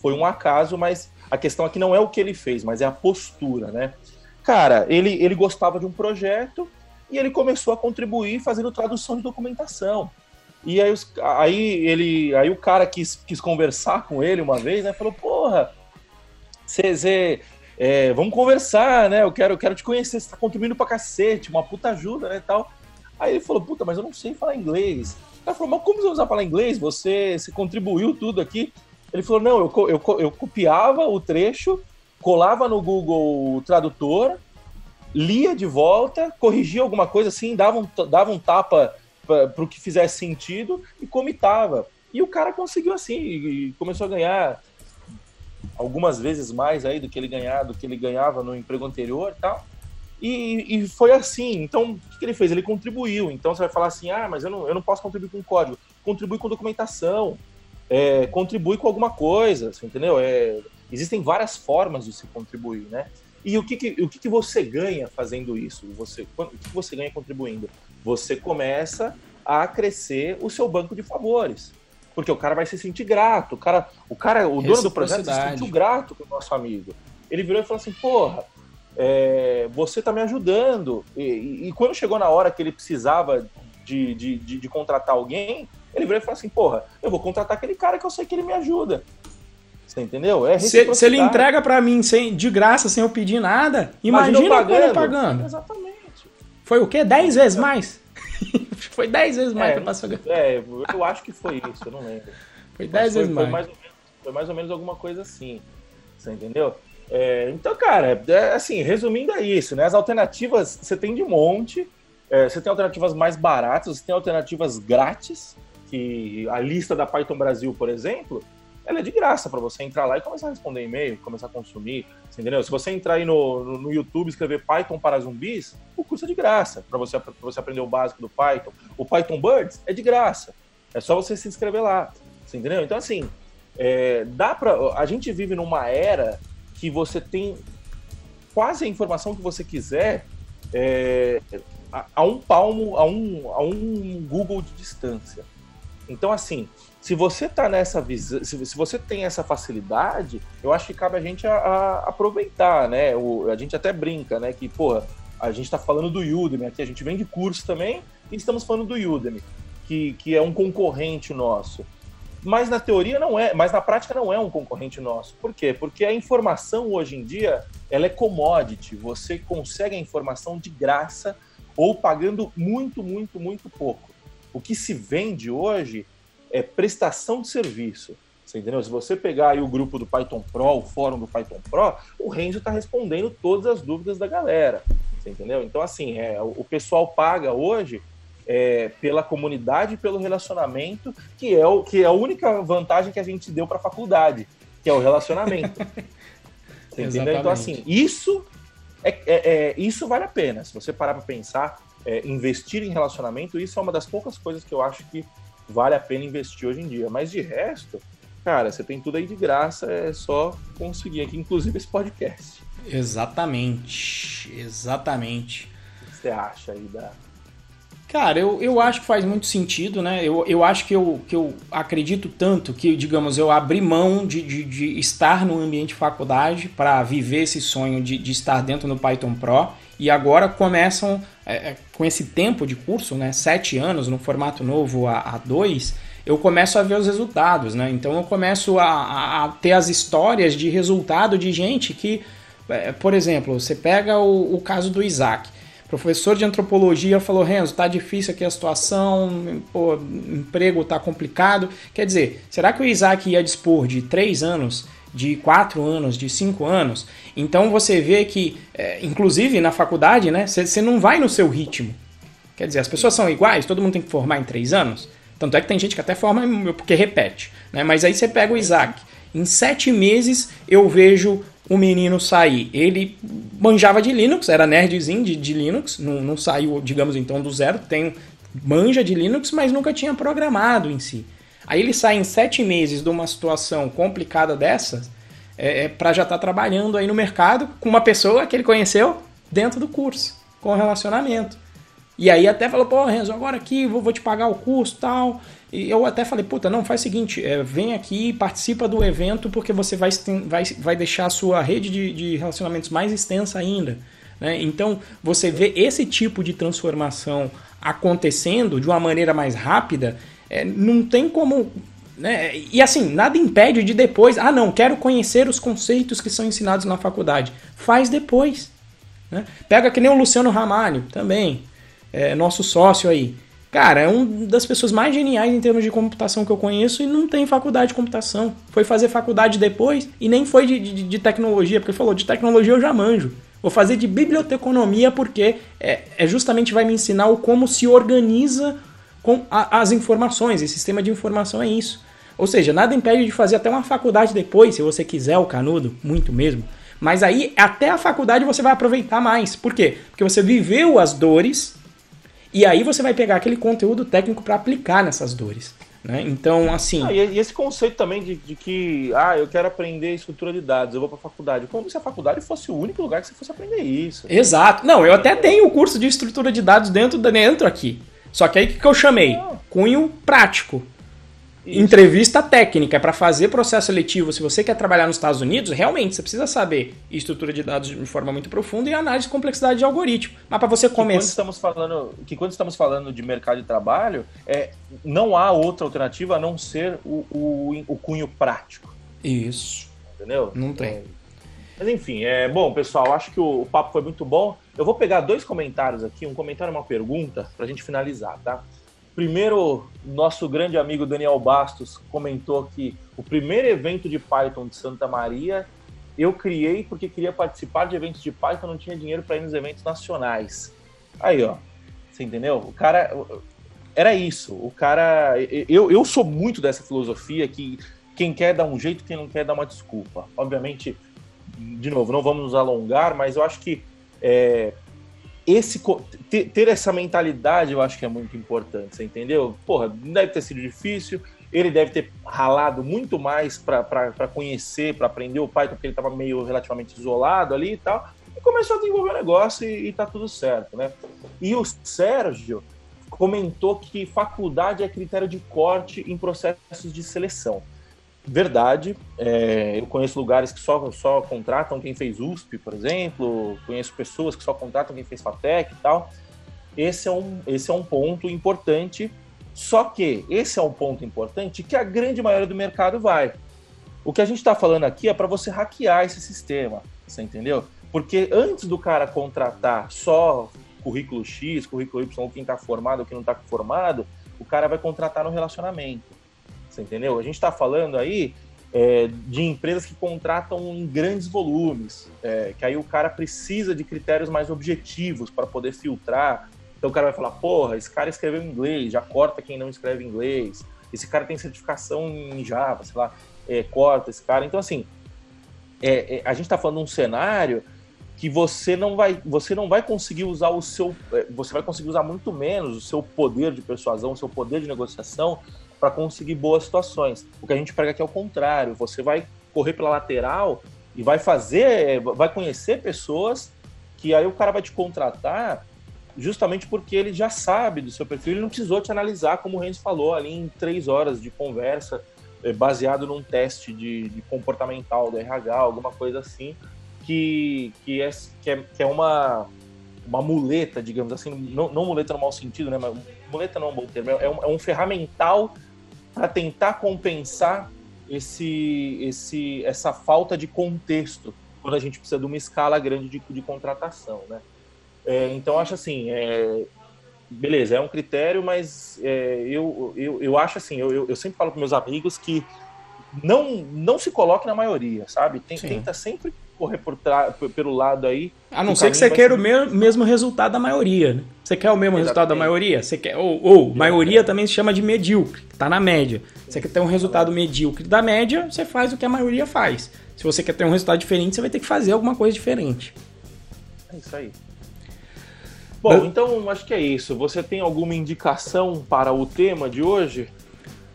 foi um acaso, mas a questão aqui não é o que ele fez, mas é a postura, né? Cara, ele, ele gostava de um projeto e ele começou a contribuir fazendo tradução de documentação. E aí, aí, ele, aí o cara quis, quis conversar com ele uma vez, né? Falou, porra, você é, vamos conversar, né? Eu quero, eu quero te conhecer, você tá contribuindo pra cacete, uma puta ajuda, né, tal. Aí ele falou, puta, mas eu não sei falar inglês. O cara falou, mas como você usa falar inglês? Você, você contribuiu tudo aqui. Ele falou, não, eu, eu, eu copiava o trecho, colava no Google Tradutor, lia de volta, corrigia alguma coisa assim, dava um, dava um tapa para o que fizesse sentido e comitava. E o cara conseguiu assim, e começou a ganhar algumas vezes mais aí do que ele ganhava, do que ele ganhava no emprego anterior e tal. E, e foi assim. Então, o que ele fez? Ele contribuiu. Então, você vai falar assim: ah, mas eu não, eu não posso contribuir com código. Contribui com documentação, é, contribui com alguma coisa, entendeu? É, existem várias formas de se contribuir, né? E o que, que o que, que, você ganha fazendo isso? Você, o que você ganha contribuindo? Você começa a crescer o seu banco de favores porque o cara vai se sentir grato. O cara, o, cara, o dono do projeto se sentiu grato com o nosso amigo. Ele virou e falou assim: porra, é, você tá me ajudando. E, e, e, quando chegou na hora que ele precisava de, de, de, de, contratar alguém, ele virou e falou assim: porra, eu vou contratar aquele cara que eu sei que ele me ajuda. Você entendeu? É se, se ele entrega para mim sem, de graça, sem eu pedir nada, imagina, imagina pagando. pagando. Exatamente. Foi o quê? Dez vezes mais? Foi 10 vezes mais é, que É, eu acho que foi isso, eu não lembro. Foi 10 vezes foi, mais. Foi mais, menos, foi mais ou menos alguma coisa assim. Você entendeu? É, então, cara, é, assim, resumindo é isso, né? As alternativas você tem de monte. É, você tem alternativas mais baratas, você tem alternativas grátis, que a lista da Python Brasil, por exemplo, ela é de graça para você entrar lá e começar a responder e-mail, começar a consumir, entendeu? Se você entrar aí no, no, no, YouTube e escrever Python para zumbis, o curso é de graça para você, você aprender o básico do Python. O Python Birds é de graça, é só você se inscrever lá, entendeu? Então, assim, é, dá para a gente vive numa era que você tem quase a informação que você quiser é, a, a, um palmo, a um, a um Google de distância. Então, assim, se você tá nessa visão, se, você tem essa facilidade, eu acho que cabe a gente a, a aproveitar, né? O, a gente até brinca, né? Que, porra, a gente está falando do Udemy aqui, a gente vende curso também e estamos falando do Udemy, que, que é um concorrente nosso. Mas na teoria não é, mas na prática não é um concorrente nosso. Por quê? Porque a informação hoje em dia, ela é commodity. Você consegue a informação de graça ou pagando muito, muito, muito pouco. O que se vende hoje é prestação de serviço. Você entendeu? Se você pegar aí o grupo do Python Pro, o fórum do Python Pro, o Renzo está respondendo todas as dúvidas da galera. Você entendeu? Então, assim, é, o pessoal paga hoje é, pela comunidade pelo relacionamento, que é, o, que é a única vantagem que a gente deu para a faculdade, que é o relacionamento. Você entendeu? Então, assim, isso, é, é, é, isso vale a pena. Se você parar para pensar, é, investir em relacionamento, isso é uma das poucas coisas que eu acho que vale a pena investir hoje em dia. Mas de resto, cara, você tem tudo aí de graça, é só conseguir aqui, inclusive esse podcast. Exatamente, exatamente. O que você acha aí da, Cara, eu, eu acho que faz muito sentido, né? Eu, eu acho que eu, que eu acredito tanto que, digamos, eu abri mão de, de, de estar no ambiente de faculdade para viver esse sonho de, de estar dentro do Python Pro e agora começam é, é, com esse tempo de curso, né? Sete anos no formato novo a, dois, eu começo a ver os resultados, né? Então eu começo a, a ter as histórias de resultado de gente que, é, por exemplo, você pega o, o caso do Isaac professor de antropologia falou: Renzo, tá difícil aqui a situação, pô, emprego tá complicado. Quer dizer, será que o Isaac ia dispor de três anos, de quatro anos, de cinco anos? Então você vê que, é, inclusive na faculdade, né, você não vai no seu ritmo. Quer dizer, as pessoas são iguais, todo mundo tem que formar em três anos. Tanto é que tem gente que até forma porque repete. Né? Mas aí você pega o Isaac. Em sete meses eu vejo o menino sair. Ele manjava de Linux, era nerdzinho de, de Linux, não, não saiu, digamos então, do zero, tem manja de Linux, mas nunca tinha programado em si. Aí ele sai em sete meses de uma situação complicada dessas, é, é para já estar tá trabalhando aí no mercado com uma pessoa que ele conheceu dentro do curso, com relacionamento. E aí até falou, pô, Renzo, agora aqui vou, vou te pagar o curso tal. E eu até falei, puta, não, faz o seguinte, é, vem aqui, participa do evento, porque você vai, vai, vai deixar a sua rede de, de relacionamentos mais extensa ainda. Né? Então, você vê esse tipo de transformação acontecendo de uma maneira mais rápida, é, não tem como. Né? E assim, nada impede de depois, ah, não, quero conhecer os conceitos que são ensinados na faculdade. Faz depois. Né? Pega que nem o Luciano Ramalho também é, nosso sócio aí. Cara, é uma das pessoas mais geniais em termos de computação que eu conheço e não tem faculdade de computação. Foi fazer faculdade depois e nem foi de, de, de tecnologia, porque falou, de tecnologia eu já manjo. Vou fazer de biblioteconomia porque é, é justamente vai me ensinar o como se organiza com a, as informações. Esse sistema de informação é isso. Ou seja, nada impede de fazer até uma faculdade depois, se você quiser o canudo, muito mesmo. Mas aí, até a faculdade você vai aproveitar mais. Por quê? Porque você viveu as dores e aí você vai pegar aquele conteúdo técnico para aplicar nessas dores. Né? Então, assim. Ah, e esse conceito também de, de, que, ah, eu quero aprender estrutura de dados, eu vou para a faculdade. Como se a faculdade fosse o único lugar que você fosse aprender isso. Exato. Não, eu até tenho o curso de estrutura de dados dentro, dentro aqui. Só que aí o que eu chamei? Cunho prático. Isso. Entrevista técnica é para fazer processo seletivo. Se você quer trabalhar nos Estados Unidos, realmente você precisa saber estrutura de dados de forma muito profunda e análise de complexidade de algoritmo. Mas para você começar. Quando estamos falando, que quando estamos falando de mercado de trabalho, é, não há outra alternativa a não ser o, o, o cunho prático. Isso. Entendeu? Não tem. É. Mas enfim, é bom, pessoal. Acho que o, o papo foi muito bom. Eu vou pegar dois comentários aqui, um comentário e uma pergunta, para a gente finalizar, tá? Primeiro, nosso grande amigo Daniel Bastos comentou que o primeiro evento de Python de Santa Maria eu criei porque queria participar de eventos de Python, não tinha dinheiro para ir nos eventos nacionais. Aí, ó, você entendeu? O cara era isso. O cara, eu, eu sou muito dessa filosofia que quem quer dar um jeito, quem não quer dar uma desculpa. Obviamente, de novo, não vamos nos alongar, mas eu acho que é, esse ter, essa mentalidade eu acho que é muito importante, você entendeu? Porra, deve ter sido difícil, ele deve ter ralado muito mais para conhecer, para aprender o Python, porque ele estava meio relativamente isolado ali e tal, e começou a desenvolver o negócio e, e tá tudo certo, né? E o Sérgio comentou que faculdade é critério de corte em processos de seleção. Verdade, é, eu conheço lugares que só, só contratam quem fez USP, por exemplo, conheço pessoas que só contratam quem fez FATEC e tal. Esse é um, esse é um ponto importante, só que esse é um ponto importante que a grande maioria do mercado vai. O que a gente está falando aqui é para você hackear esse sistema, você entendeu? Porque antes do cara contratar só currículo X, currículo Y, quem está formado quem não está formado, o cara vai contratar no relacionamento. Entendeu? A gente está falando aí é, de empresas que contratam em grandes volumes, é, que aí o cara precisa de critérios mais objetivos para poder filtrar. Então o cara vai falar, porra, esse cara escreveu em inglês, já corta quem não escreve inglês. Esse cara tem certificação em Java, sei lá, é, corta esse cara. Então, assim, é, é, a gente está falando de um cenário que você não vai, você não vai conseguir usar o seu, é, você vai conseguir usar muito menos o seu poder de persuasão, o seu poder de negociação para conseguir boas situações. O que a gente prega aqui é o contrário. Você vai correr pela lateral e vai fazer, vai conhecer pessoas que aí o cara vai te contratar justamente porque ele já sabe do seu perfil, ele não precisou te analisar, como o Renzo falou, ali em três horas de conversa, eh, baseado num teste de, de comportamental do RH, alguma coisa assim, que, que, é, que, é, que é uma, uma muleta, digamos assim, não, não muleta no mau sentido, né? Mas muleta não é um bom termo, é um, é um ferramental para tentar compensar esse, esse, essa falta de contexto quando a gente precisa de uma escala grande de, de contratação, né? É, então acho assim, é, beleza, é um critério, mas é, eu, eu, eu acho assim, eu, eu sempre falo para meus amigos que não não se coloque na maioria, sabe? Tem, tenta sempre correr por pelo lado aí. A não ser que você queira ser... o mesmo, resultado da maioria. Né? Você quer o mesmo Exatamente. resultado da maioria? Você quer, ou, ou maioria também se chama de medíocre, tá na média. Você quer ter um resultado medíocre da média, você faz o que a maioria faz. Se você quer ter um resultado diferente, você vai ter que fazer alguma coisa diferente. É isso aí. Bom, então acho que é isso. Você tem alguma indicação para o tema de hoje?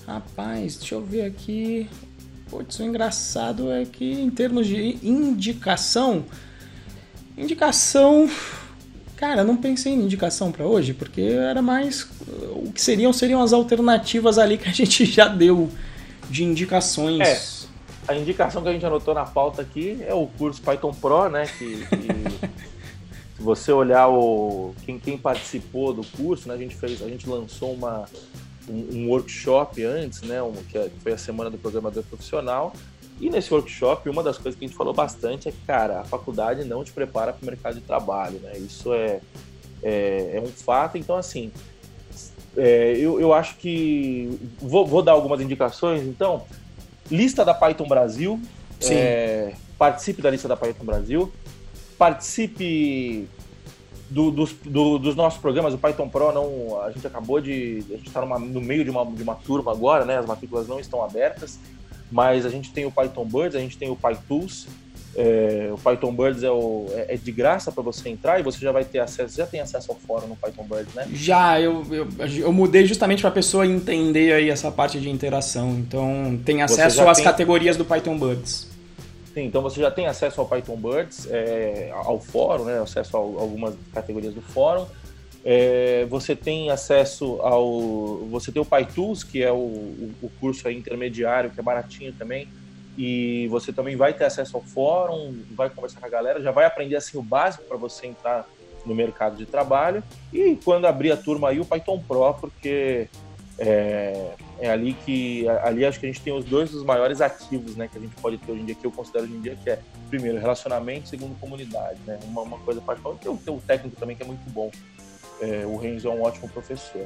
Rapaz, deixa eu ver aqui. Putz, o engraçado é que em termos de indicação, indicação, cara, não pensei em indicação para hoje, porque era mais o que seriam seriam as alternativas ali que a gente já deu de indicações. É. A indicação que a gente anotou na pauta aqui é o curso Python Pro, né? Que, que se você olhar o quem, quem participou do curso, né? A gente fez, a gente lançou uma um, um workshop antes, né, um, que é, foi a semana do programador profissional. E nesse workshop, uma das coisas que a gente falou bastante é que, cara, a faculdade não te prepara para o mercado de trabalho, né? Isso é, é, é um fato. Então, assim, é, eu, eu acho que. Vou, vou, dar algumas indicações, então. Lista da Python Brasil. É, participe da lista da Python Brasil. Participe do, dos, do, dos nossos programas, o Python Pro não. A gente acabou de. A gente está no meio de uma, de uma turma agora, né? As matrículas não estão abertas, mas a gente tem o Python Birds, a gente tem o PyTools. É, o Python Birds é, o, é, é de graça para você entrar e você já vai ter acesso, já tem acesso ao fórum no Python Birds, né? Já, eu, eu, eu mudei justamente para a pessoa entender aí essa parte de interação. Então tem acesso às tem... categorias do Python Birds. Sim, então você já tem acesso ao Python Birds, é, ao fórum, né, acesso a algumas categorias do fórum. É, você tem acesso ao. Você tem o PyTools, que é o, o, curso intermediário, que é baratinho também. E você também vai ter acesso ao fórum, vai conversar com a galera, já vai aprender assim o básico para você entrar no mercado de trabalho. E quando abrir a turma aí, o Python Pro, porque é, é ali que ali acho que a gente tem os dois dos maiores ativos né, que a gente pode ter hoje em dia, que eu considero hoje em dia que é primeiro relacionamento, segundo comunidade. Né? Uma, uma coisa particular, tem o, tem o técnico também que é muito bom. É, o Renzo é um ótimo professor.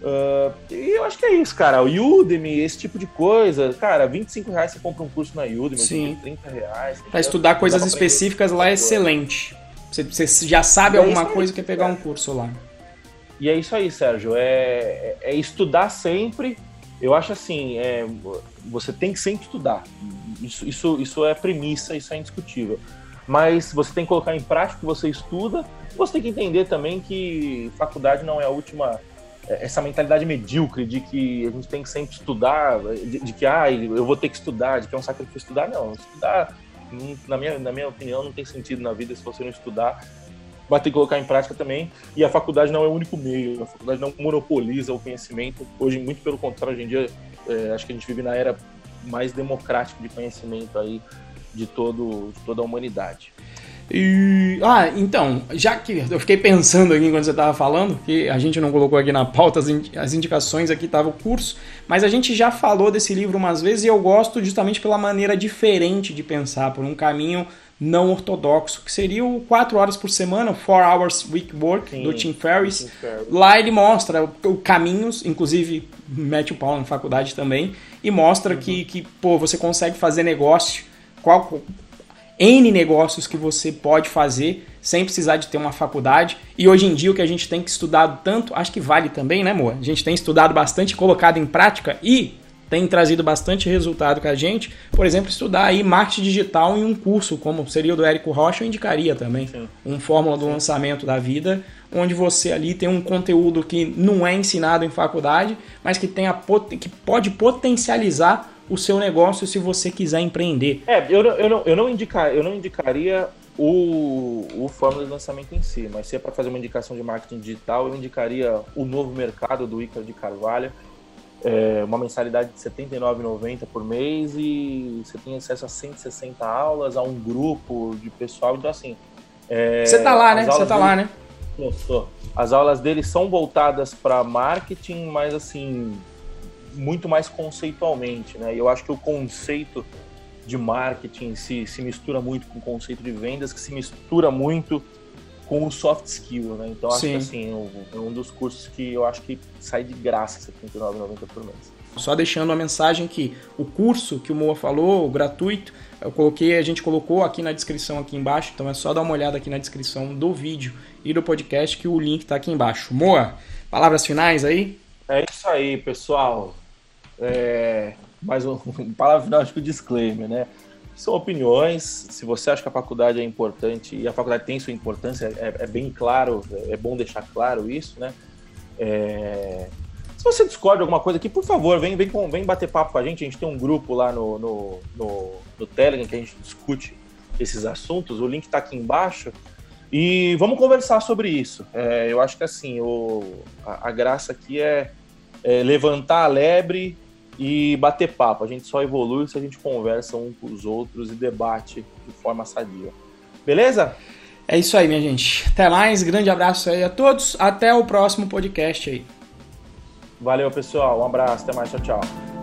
Uh, e eu acho que é isso, cara. O Udemy, esse tipo de coisa. Cara, 25 reais você compra um curso na Udemy, Sim. 30 reais. Pra estudar coisas específicas lá é excelente. Você, você já sabe é alguma coisa que é pegar um curso lá. E é isso aí, Sérgio. É, é estudar sempre. Eu acho assim, é, você tem que sempre estudar. Isso, isso, isso é premissa, isso é indiscutível. Mas você tem que colocar em prática o que você estuda. Você tem que entender também que faculdade não é a última é, essa mentalidade medíocre de que a gente tem que sempre estudar, de, de, que ah, eu vou ter que estudar, de que é um sacrifício estudar, não. Estudar, na minha, na minha opinião, não tem sentido na vida se você não estudar. Vai ter que colocar em prática também. E a faculdade não é o único meio, a faculdade não monopoliza o conhecimento. Hoje, muito pelo contrário, hoje em dia, é, acho que a gente vive na era mais democrática de conhecimento aí de, todo, de toda a humanidade. E, ah, então, já que eu fiquei pensando aqui enquanto você estava falando, que a gente não colocou aqui na pauta as indicações, aqui estava o curso, mas a gente já falou desse livro umas vezes e eu gosto justamente pela maneira diferente de pensar, por um caminho não ortodoxo, que seria o 4 horas por semana, 4 Hours Week Work, Sim, do Tim Ferriss. Tim Ferriss. Lá ele mostra o, o caminhos, inclusive mete o pau na faculdade também, e mostra uhum. que, que pô, você consegue fazer negócio, qual, N negócios que você pode fazer sem precisar de ter uma faculdade. E hoje em dia o que a gente tem que estudado tanto, acho que vale também, né, amor? A gente tem estudado bastante, colocado em prática e tem trazido bastante resultado com a gente. Por exemplo, estudar aí marketing digital em um curso, como seria o do Érico Rocha, eu indicaria também. Sim. Um fórmula do Sim. lançamento da vida, onde você ali tem um conteúdo que não é ensinado em faculdade, mas que, tem a, que pode potencializar o seu negócio se você quiser empreender. É, eu, eu, não, eu, não, indicar, eu não indicaria o, o fórmula de lançamento em si, mas se é para fazer uma indicação de marketing digital, eu indicaria o novo mercado do Ícaro de Carvalho. É uma mensalidade de R$ 79,90 por mês e você tem acesso a 160 aulas, a um grupo de pessoal. Então, assim. É, você tá lá, né? Você tá dele, lá, né? Tô. As aulas deles são voltadas para marketing, mas assim, muito mais conceitualmente, né? E eu acho que o conceito de marketing se, se mistura muito com o conceito de vendas, que se mistura muito com o soft skill, né? Então acho Sim. que assim, é um dos cursos que eu acho que sai de graça R$ 79,90 por mês. Só deixando a mensagem que o curso que o Moa falou, o gratuito, eu coloquei, a gente colocou aqui na descrição aqui embaixo, então é só dar uma olhada aqui na descrição do vídeo e do podcast que o link está aqui embaixo. Moa, palavras finais aí? É isso aí, pessoal. É, mais um, palavra final, acho que o disclaimer, né? São opiniões. Se você acha que a faculdade é importante e a faculdade tem sua importância, é, é bem claro, é bom deixar claro isso, né? É, se você discorda alguma coisa aqui, por favor, vem, vem, vem bater papo com a gente. A gente tem um grupo lá no, no, no, no Telegram que a gente discute esses assuntos. O link está aqui embaixo. E vamos conversar sobre isso. É, eu acho que assim, o, a, a graça aqui é, é, levantar a lebre e bater papo. A gente só evolui se a gente conversa um com os outros e debate de forma sadia. Beleza? É isso aí, minha gente. Até mais, grande abraço aí a todos. Até o próximo podcast aí. Valeu, pessoal. Um abraço, até mais, tchau, tchau.